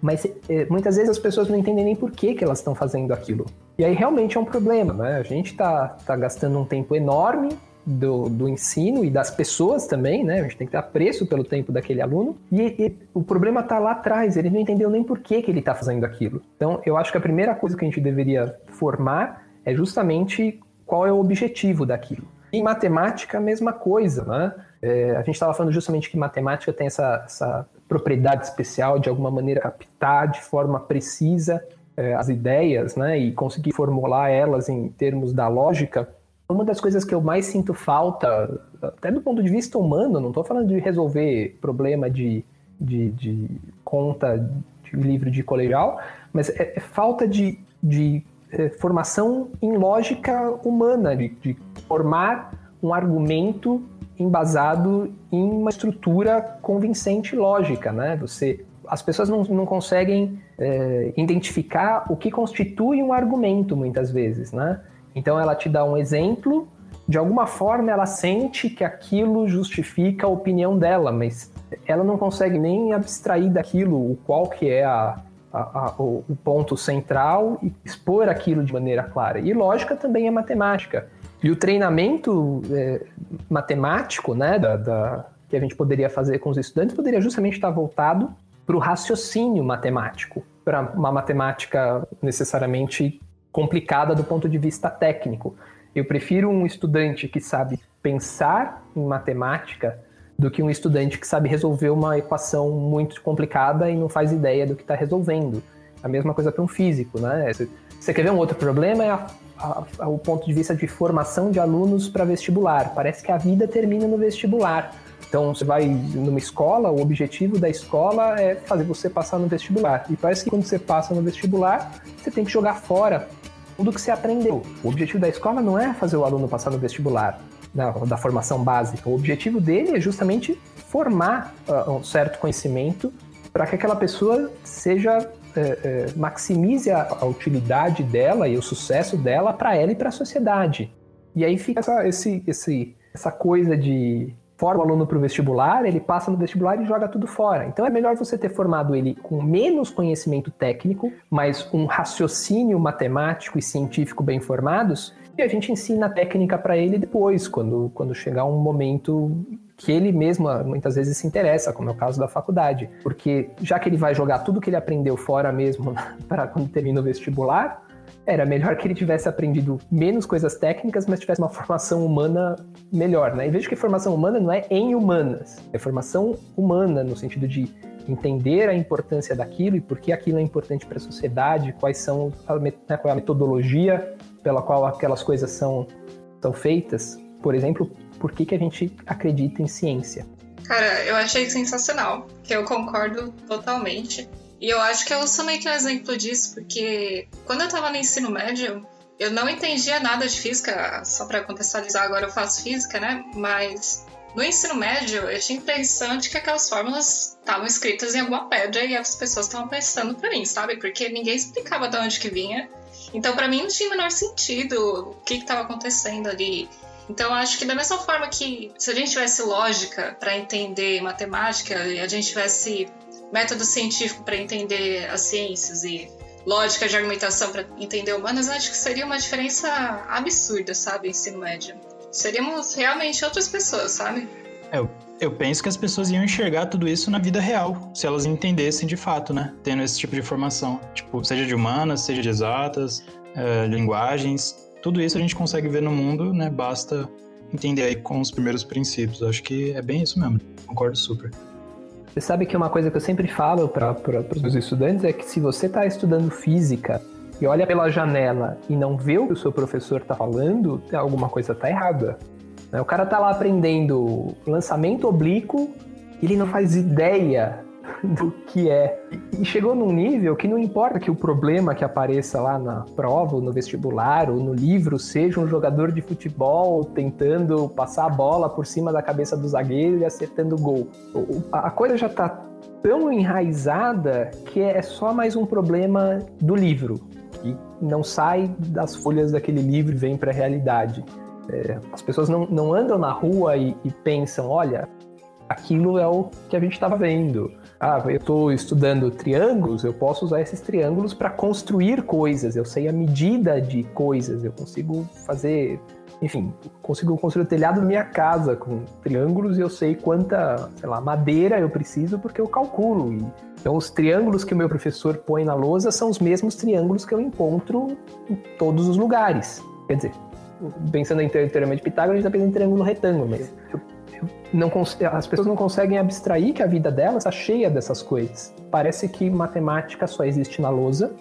S5: Mas é, muitas vezes as pessoas não entendem nem por que, que elas estão fazendo aquilo. E aí realmente é um problema, né? A gente está tá gastando um tempo enorme do, do ensino e das pessoas também, né? A gente tem que ter apreço pelo tempo daquele aluno. E, e o problema está lá atrás, ele não entendeu nem por que, que ele está fazendo aquilo. Então, eu acho que a primeira coisa que a gente deveria formar é justamente qual é o objetivo daquilo. Em matemática, a mesma coisa, né? É, a gente estava falando justamente que matemática tem essa, essa, propriedade especial, de alguma maneira captar de forma precisa é, as ideias, né? E conseguir formular elas em termos da lógica. Uma das coisas que eu mais sinto falta, até do ponto de vista humano, não estou falando de resolver problema de, de, de, conta de livro de colegial, mas é, é falta de, de é, formação em lógica humana, de, de formar um argumento embasado em uma estrutura convincente e lógica, né? Você, as pessoas não, não conseguem é, identificar o que constitui um argumento muitas vezes, né? Então ela te dá um exemplo, de alguma forma ela sente que aquilo justifica a opinião dela, mas ela não consegue nem abstrair daquilo o qual que é a, a, a, o, ponto central e expor aquilo de maneira clara. E lógica também é matemática. E o treinamento é, matemático, né, da, da, que a gente poderia fazer com os estudantes, poderia justamente estar voltado para o raciocínio matemático, para uma matemática necessariamente complicada do ponto de vista técnico. Eu prefiro um estudante que sabe pensar em matemática do que um estudante que sabe resolver uma equação muito complicada e não faz ideia do que está resolvendo. A mesma coisa para um físico, né? Você quer ver um outro problema? É a, a, o ponto de vista de formação de alunos para vestibular. Parece que a vida termina no vestibular. Então, você vai numa escola, o objetivo da escola é fazer você passar no vestibular. E parece que quando você passa no vestibular, você tem que jogar fora tudo que você aprendeu. O objetivo da escola não é fazer o aluno passar no vestibular, né, da formação básica. O objetivo dele é justamente formar uh, um certo conhecimento para que aquela pessoa seja é, é, maximize a, a, utilidade dela e o sucesso dela para ela e para a sociedade. E aí fica essa, esse, esse, essa coisa de forma o aluno para o vestibular, ele passa no vestibular e joga tudo fora. Então é melhor você ter formado ele com menos conhecimento técnico, mas um raciocínio matemático e científico bem formados, e a gente ensina a técnica para ele depois, quando, quando chegar um momento que ele mesmo muitas vezes se interessa, como é o caso da faculdade. Porque já que ele vai jogar tudo que ele aprendeu fora mesmo para quando termina o vestibular, era melhor que ele tivesse aprendido menos coisas técnicas, mas tivesse uma formação humana melhor, né? E vejo que formação humana não é em humanas, é formação humana no sentido de entender a importância daquilo e por que aquilo é importante para a sociedade, quais são a, né, qual é a metodologia pela qual aquelas coisas são, são feitas. Por exemplo, por que, que a gente acredita em ciência.
S3: Cara, eu achei sensacional, que eu concordo totalmente. E eu acho que eu sou meio que um exemplo disso, porque quando eu tava no ensino médio, eu não entendia nada de física, só para contextualizar, agora eu faço física, né? Mas no ensino médio, eu tinha a impressão de que aquelas fórmulas estavam escritas em alguma pedra e as pessoas estavam pensando para mim, sabe? Porque ninguém explicava de onde que vinha. Então, para mim, não tinha o menor sentido o que estava acontecendo ali. Então, acho que da mesma forma que se a gente tivesse lógica para entender matemática e a gente tivesse método científico para entender as ciências e lógica de argumentação para entender humanas, acho que seria uma diferença absurda, sabe, ensino médio. Seríamos realmente outras pessoas, sabe?
S4: É, eu, eu penso que as pessoas iam enxergar tudo isso na vida real, se elas entendessem de fato, né? Tendo esse tipo de formação. Tipo, seja de humanas, seja de exatas, é, linguagens, tudo isso a gente consegue ver no mundo, né? Basta entender aí com os primeiros princípios. Acho que é bem isso mesmo. Concordo super.
S5: Você sabe que uma coisa que eu sempre falo para os meus estudantes é que se você está estudando física e olha pela janela e não vê o que o seu professor está falando, alguma coisa está errada. O cara está lá aprendendo lançamento oblíquo, ele não faz ideia do que é. E chegou num nível que não importa que o problema que apareça lá na prova, ou no vestibular, ou no livro, seja um jogador de futebol tentando passar a bola por cima da cabeça do zagueiro e acertando o gol. A coisa já está tão enraizada que é só mais um problema do livro, que não sai das folhas daquele livro e vem para a realidade. É, as pessoas não, não andam na rua e, e pensam, olha, aquilo é o que a gente estava vendo ah, eu estou estudando triângulos, eu posso usar esses triângulos para construir coisas. Eu sei a medida de coisas, eu consigo fazer, enfim, consigo construir o telhado da minha casa com triângulos e eu sei quanta, sei lá, madeira eu preciso porque eu calculo. Então, os triângulos que o meu professor põe na lousa são os mesmos triângulos que eu encontro em todos os lugares. Quer dizer, pensando em teorema de Pitágoras, a gente está pensando em triângulo retângulo, mas não as pessoas não conseguem abstrair que a vida delas está cheia dessas coisas. Parece que matemática só existe na lousa.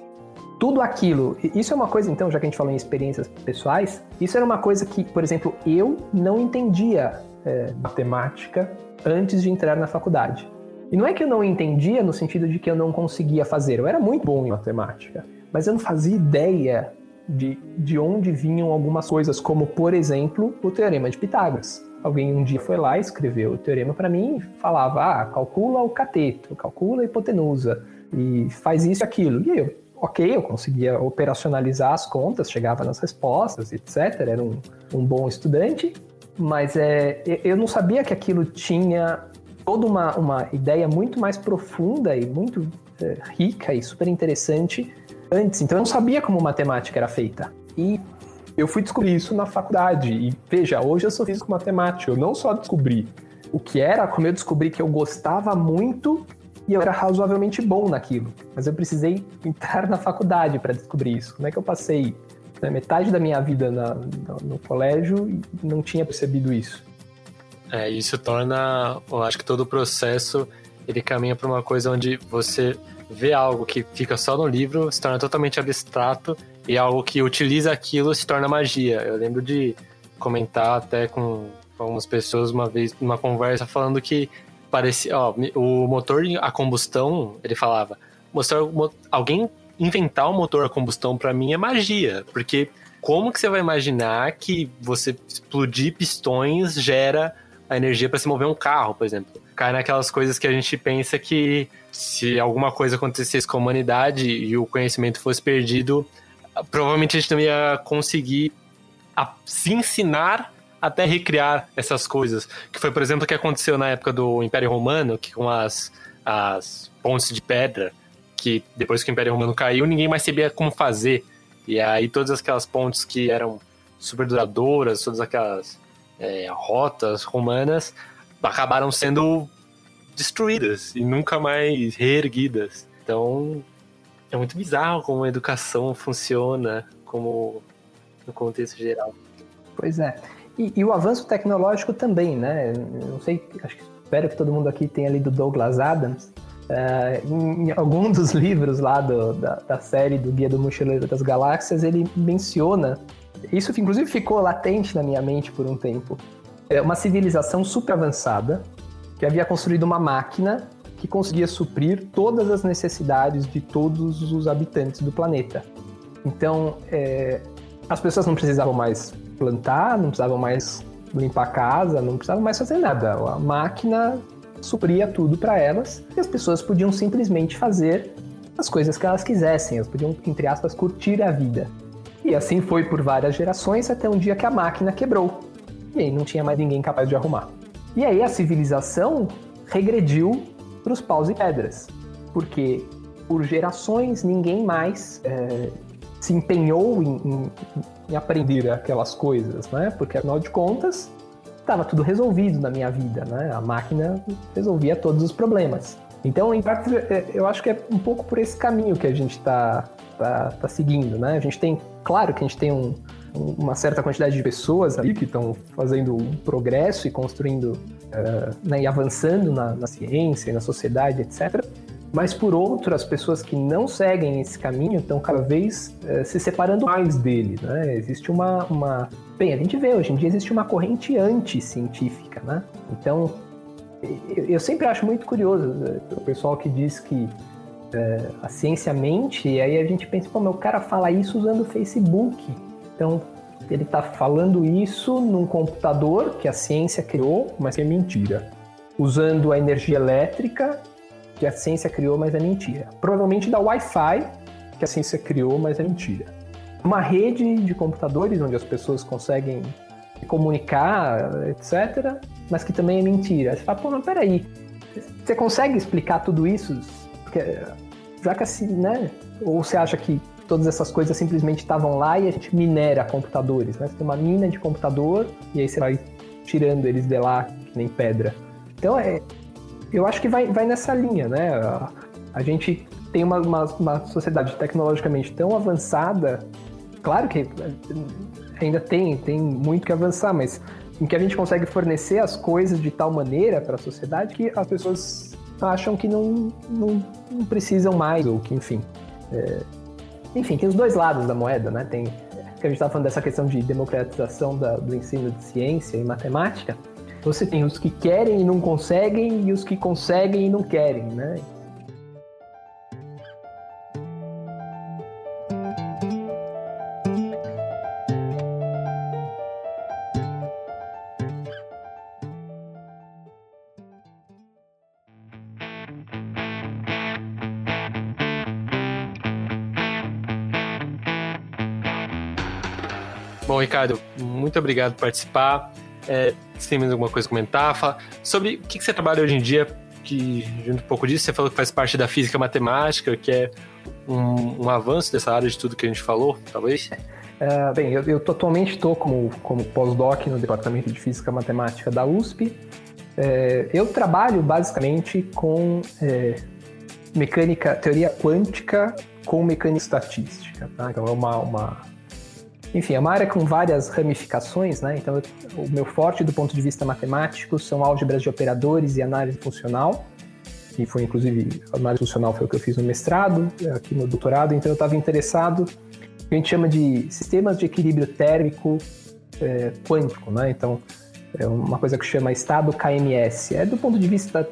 S5: Tudo aquilo, isso é uma coisa, então, já que a gente falou em experiências pessoais, isso era uma coisa que, por exemplo, eu não entendia é, matemática antes de entrar na faculdade. E não é que eu não entendia no sentido de que eu não conseguia fazer, eu era muito bom em matemática, mas eu não fazia ideia de, de onde vinham algumas coisas, como, por exemplo, o Teorema de Pitágoras. Alguém um dia foi lá, escreveu o teorema para mim e falava: ah, calcula o cateto, calcula a hipotenusa e faz isso e aquilo. E eu, ok, eu conseguia operacionalizar as contas, chegava nas respostas, etc. Era um, um bom estudante, mas é, eu não sabia que aquilo tinha toda uma, uma ideia muito mais profunda e muito é, rica e super interessante antes. Então eu não sabia como matemática era feita. E eu fui descobrir isso na faculdade. E veja, hoje eu sou físico matemático. Eu não só descobri o que era, como eu descobri que eu gostava muito e eu era razoavelmente bom naquilo. Mas eu precisei entrar na faculdade para descobrir isso. Como é que eu passei né, metade da minha vida na, no, no colégio e não tinha percebido isso?
S2: É, isso torna, eu acho que todo o processo ele caminha para uma coisa onde você vê algo que fica só no livro, se torna totalmente abstrato e algo que utiliza aquilo se torna magia. Eu lembro de comentar até com, algumas pessoas uma vez numa conversa falando que parecia, ó, o motor a combustão, ele falava, mostrar alguém inventar um motor a combustão para mim é magia, porque como que você vai imaginar que você explodir pistões gera a energia para se mover um carro, por exemplo? Cai naquelas coisas que a gente pensa que se alguma coisa acontecesse com a humanidade e o conhecimento fosse perdido, provavelmente a gente não ia conseguir a, se ensinar até recriar essas coisas. Que foi, por exemplo, o que aconteceu na época do Império Romano, que com as, as pontes de pedra, que depois que o Império Romano caiu, ninguém mais sabia como fazer. E aí todas aquelas pontes que eram super duradouras, todas aquelas é, rotas romanas, acabaram sendo destruídas e nunca mais reerguidas. Então, é muito bizarro como a educação funciona, como no contexto geral.
S5: Pois é. E, e o avanço tecnológico também, né? Não sei, acho que espero que todo mundo aqui tenha lido Douglas Adams. Uh, em, em algum dos livros lá do, da, da, série do Guia do Mochileiro das Galáxias, ele menciona, isso inclusive ficou latente na minha mente por um tempo, é uma civilização super avançada que havia construído uma máquina que conseguia suprir todas as necessidades de todos os habitantes do planeta. Então, é, as pessoas não precisavam mais plantar, não precisavam mais limpar a casa, não precisavam mais fazer nada. A máquina supria tudo para elas e as pessoas podiam simplesmente fazer as coisas que elas quisessem, elas podiam, entre aspas, curtir a vida. E assim foi por várias gerações até um dia que a máquina quebrou. E aí não tinha mais ninguém capaz de arrumar. E aí a civilização regrediu para os paus e pedras, porque por gerações ninguém mais é, se empenhou em, em, em, aprender aquelas coisas, né? Porque afinal de contas estava tudo resolvido na minha vida, né? A máquina resolvia todos os problemas. Então, em parte, é, eu acho que é um pouco por esse caminho que a gente está tá, tá seguindo, né? A gente tem, claro que a gente tem um, uma certa quantidade de pessoas ali que estão fazendo um progresso e construindo né, e avançando na, na ciência, na sociedade, etc. Mas por outro, as pessoas que não seguem esse caminho estão cada vez uh, se separando mais dele. Né? Existe uma, uma. Bem, a gente vê hoje em dia existe uma corrente anticientífica. Né? Então, eu sempre acho muito curioso né, o pessoal que diz que uh, a ciência mente, e aí a gente pensa, pô, meu cara fala isso usando o Facebook. Então, ele está falando isso num computador que a ciência criou, mas que é mentira. Usando a energia elétrica que a ciência criou, mas é mentira. Provavelmente da Wi-Fi que a ciência criou, mas é mentira. Uma rede de computadores onde as pessoas conseguem se comunicar, etc., mas que também é mentira. Você fala, pô, mas peraí, você consegue explicar tudo isso? Porque, já que assim, né? Ou você acha que todas essas coisas simplesmente estavam lá e a gente minera computadores, né? Você tem uma mina de computador e aí você vai tirando eles de lá, que nem pedra. Então, é, eu acho que vai, vai nessa linha, né? A, a gente tem uma, uma, uma, sociedade tecnologicamente tão avançada, claro que ainda tem, tem muito que avançar, mas em que a gente consegue fornecer as coisas de tal maneira para a sociedade que as pessoas acham que não, não, não precisam mais, ou que, enfim. É, enfim, tem os dois lados da moeda, né? Tem que a gente estava falando dessa questão de democratização da, do ensino de ciência e matemática. Você tem os que querem e não conseguem e os que conseguem e não querem, né?
S2: Bom, Ricardo, muito obrigado por participar. É, se tem mais alguma coisa a comentar, fala sobre o que, você trabalha hoje em dia, que junto um pouco disso, você falou que faz parte da física matemática, que é um, um avanço dessa área de tudo que a gente falou, talvez?
S5: É, bem, eu, eu atualmente estou como, como pós-doc no Departamento de Física Matemática da USP. É, eu trabalho basicamente com é, mecânica, teoria quântica com mecânica estatística. Tá? Então é uma, uma enfim, é uma área com várias ramificações, né? Então, o meu forte do ponto de vista matemático são álgebras de operadores e análise funcional. E foi, inclusive, análise funcional foi o que eu fiz no mestrado, aqui no doutorado. Então, eu estava interessado que a gente chama de sistemas de equilíbrio térmico é, quântico, né? Então, é uma coisa que chama estado KMS. É do ponto de vista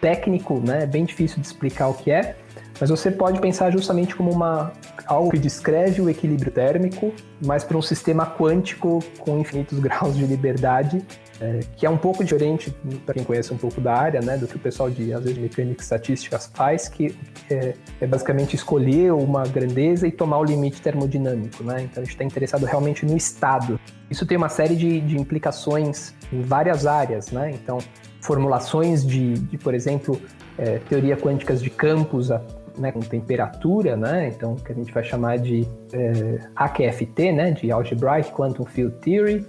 S5: técnico, né? É bem difícil de explicar o que é, mas você pode pensar justamente como uma algo que descreve o equilíbrio térmico, mas para um sistema quântico com infinitos graus de liberdade, é, que é um pouco diferente, para quem conhece um pouco da área, né, do que o pessoal de, às vezes, mecânica e estatística faz, que é, é, basicamente escolher uma grandeza e tomar o limite termodinâmico. Né? Então, a gente está interessado realmente no estado. Isso tem uma série de, de implicações em várias áreas. Né? Então, formulações de, de por exemplo, é, teoria quânticas de campos né, com temperatura, né, então que a gente vai chamar de é, AQFT, né, de Algebraic Quantum Field Theory,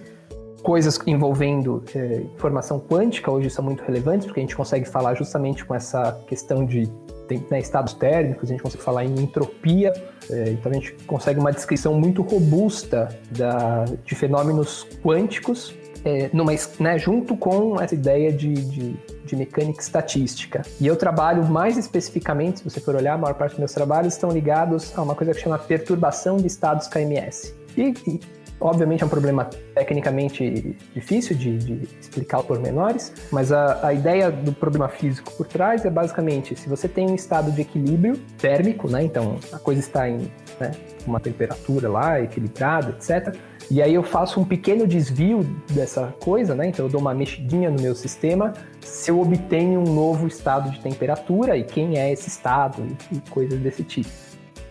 S5: coisas envolvendo é, informação quântica hoje são muito relevantes porque a gente consegue falar justamente com essa questão de né, estados térmicos, a gente consegue falar em entropia, é, então a gente consegue uma descrição muito robusta da, de fenômenos quânticos é, numa, né, junto com essa ideia de, de, de, mecânica estatística. E eu trabalho mais especificamente, se você for olhar, a maior parte dos meus trabalhos estão ligados a uma coisa que chama perturbação de estados KMS. E, e obviamente é um problema tecnicamente difícil de, de explicar por menores, mas a, a, ideia do problema físico por trás é basicamente se você tem um estado de equilíbrio térmico, né, então a coisa está em né, uma temperatura lá equilibrada, etc E aí eu faço um pequeno desvio dessa coisa, né? Então eu dou uma mexidinha no meu sistema se eu obtenho um novo estado de temperatura e quem é esse estado e, coisas desse tipo.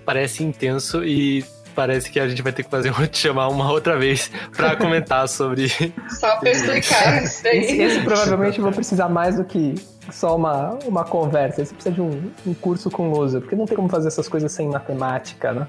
S2: Parece intenso e parece que a gente vai ter que fazer um, te chamar uma outra vez para comentar sobre.
S3: Só para explicar isso daí.
S5: Esse, esse provavelmente eu vou precisar mais do que só uma, uma conversa. Esse precisa de um, um curso com lousa, porque não tem como fazer essas coisas sem matemática, né?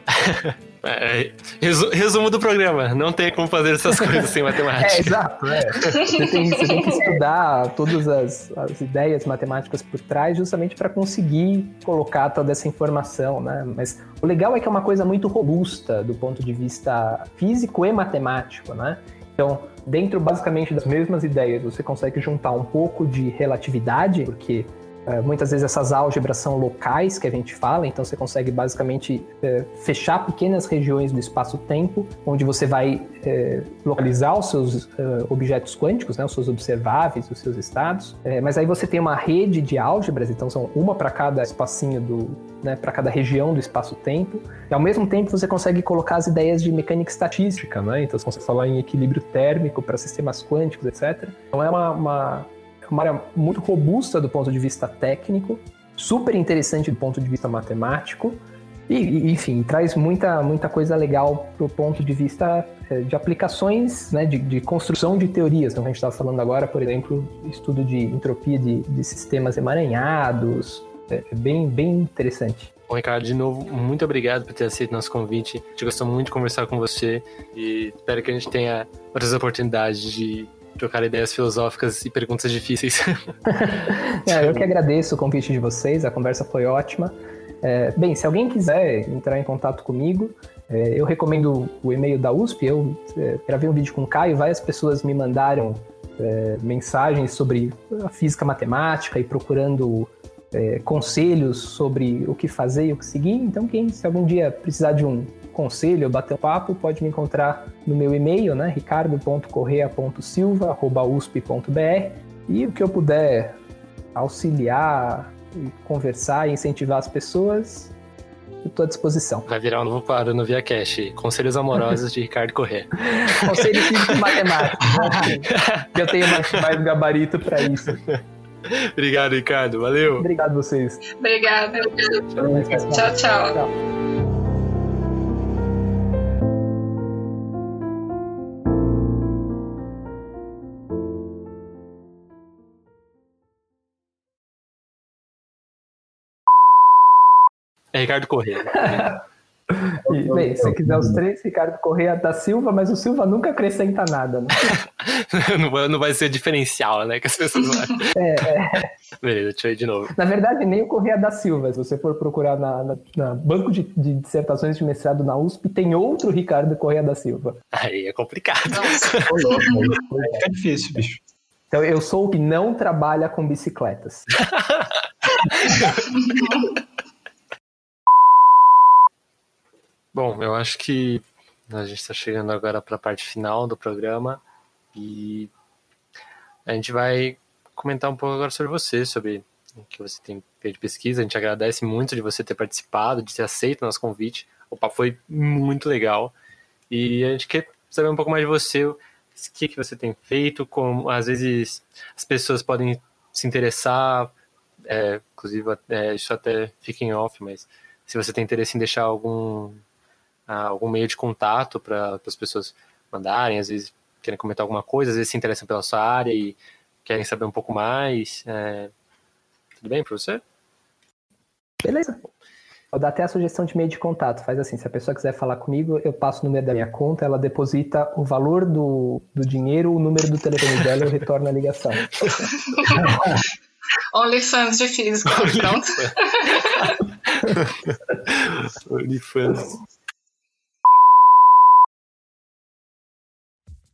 S2: É, resu- resumo do programa: não tem como fazer essas coisas sem matemática.
S5: É, exato. É. Você, tem, você tem que estudar todas as, as ideias matemáticas por trás, justamente para conseguir colocar toda essa informação, né? Mas o legal é que é uma coisa muito robusta do ponto de vista físico e matemático, né? Então, dentro basicamente das mesmas ideias, você consegue juntar um pouco de relatividade, porque é, muitas vezes essas álgebras são locais que a gente fala, então você consegue basicamente é, fechar pequenas regiões do espaço-tempo, onde você vai é, localizar os seus é, objetos quânticos, né, os seus observáveis, os seus estados. É, mas aí você tem uma rede de álgebras, então são uma para cada espacinho do, né, para cada região do espaço-tempo. E ao mesmo tempo você consegue colocar as ideias de mecânica estatística, né? Então você consegue falar em equilíbrio térmico para sistemas quânticos, etc. Então é uma, uma uma área muito robusta do ponto de vista técnico, super interessante do ponto de vista matemático, e, enfim, traz muita, muita coisa legal para o ponto de vista de aplicações, né, de, de construção de teorias. Então, a gente estava falando agora, por exemplo, estudo de entropia de, de sistemas emaranhados, é bem, bem interessante.
S2: Bom, Ricardo, de novo, muito obrigado por ter aceito nosso convite. A gente gostou muito de conversar com você e espero que a gente tenha outras oportunidades de trocar ideias filosóficas e perguntas difíceis.
S5: é, eu que agradeço o convite de vocês, a conversa foi ótima. É, bem, se alguém quiser entrar em contato comigo, é, eu recomendo o e-mail da USP. Eu é, gravei um vídeo com o Caio, várias pessoas me mandaram é, mensagens sobre a física matemática e procurando é, conselhos sobre o que fazer e o que seguir. Então, quem, se algum dia precisar de um conselho, bater um papo, pode me encontrar no meu e-mail, né? ricardo.correa.silva.usp.br e o que eu puder auxiliar, conversar e incentivar as pessoas, eu estou à disposição.
S2: Vai virar um novo quadro no ViaCast, Conselhos Amorosos de Ricardo Corrêa.
S5: Conselhos físico matemático. eu tenho mais, mais gabarito para isso.
S2: Obrigado, Ricardo. Valeu.
S5: Obrigado vocês.
S3: Obrigada. Tchau, tchau. tchau.
S2: É Ricardo Corrêa.
S5: E, bem, se quiser os três, Ricardo Correia da Silva, mas o Silva nunca acrescenta nada, né?
S2: não, vai ser diferencial, né? Que as pessoas vão.
S5: É, é.
S2: Beleza, deixa eu ir de novo.
S5: Na verdade, nem o Correia da Silva. Se você for procurar na, na, na banco de, de, dissertações de mestrado na USP, tem outro Ricardo Correia da Silva.
S2: Aí é complicado.
S4: é difícil, bicho.
S5: Então, eu sou o que não trabalha com bicicletas.
S2: Bom, eu acho que a gente está chegando agora para a parte final do programa e a gente vai comentar um pouco agora sobre você, sobre o que você tem feito de pesquisa. A gente agradece muito de você ter participado, de ter aceito o nosso convite. O papo foi muito legal e a gente quer saber um pouco mais de você, o que, que você tem feito, como às vezes as pessoas podem se interessar, é, inclusive é, isso até fica em off, mas se você tem interesse em deixar algum algum meio de contato para as pessoas mandarem, às vezes querem comentar alguma coisa, às vezes se interessam pela sua área e querem saber um pouco mais. É... Tudo bem para você?
S5: Beleza. Vou dar até a sugestão de meio de contato. Faz assim, se a pessoa quiser falar comigo, eu passo o número da minha conta, ela deposita o valor do, do dinheiro, o número do telefone dela e eu retorno a ligação.
S3: OnlyFans de física, pronto.
S2: OnlyFans.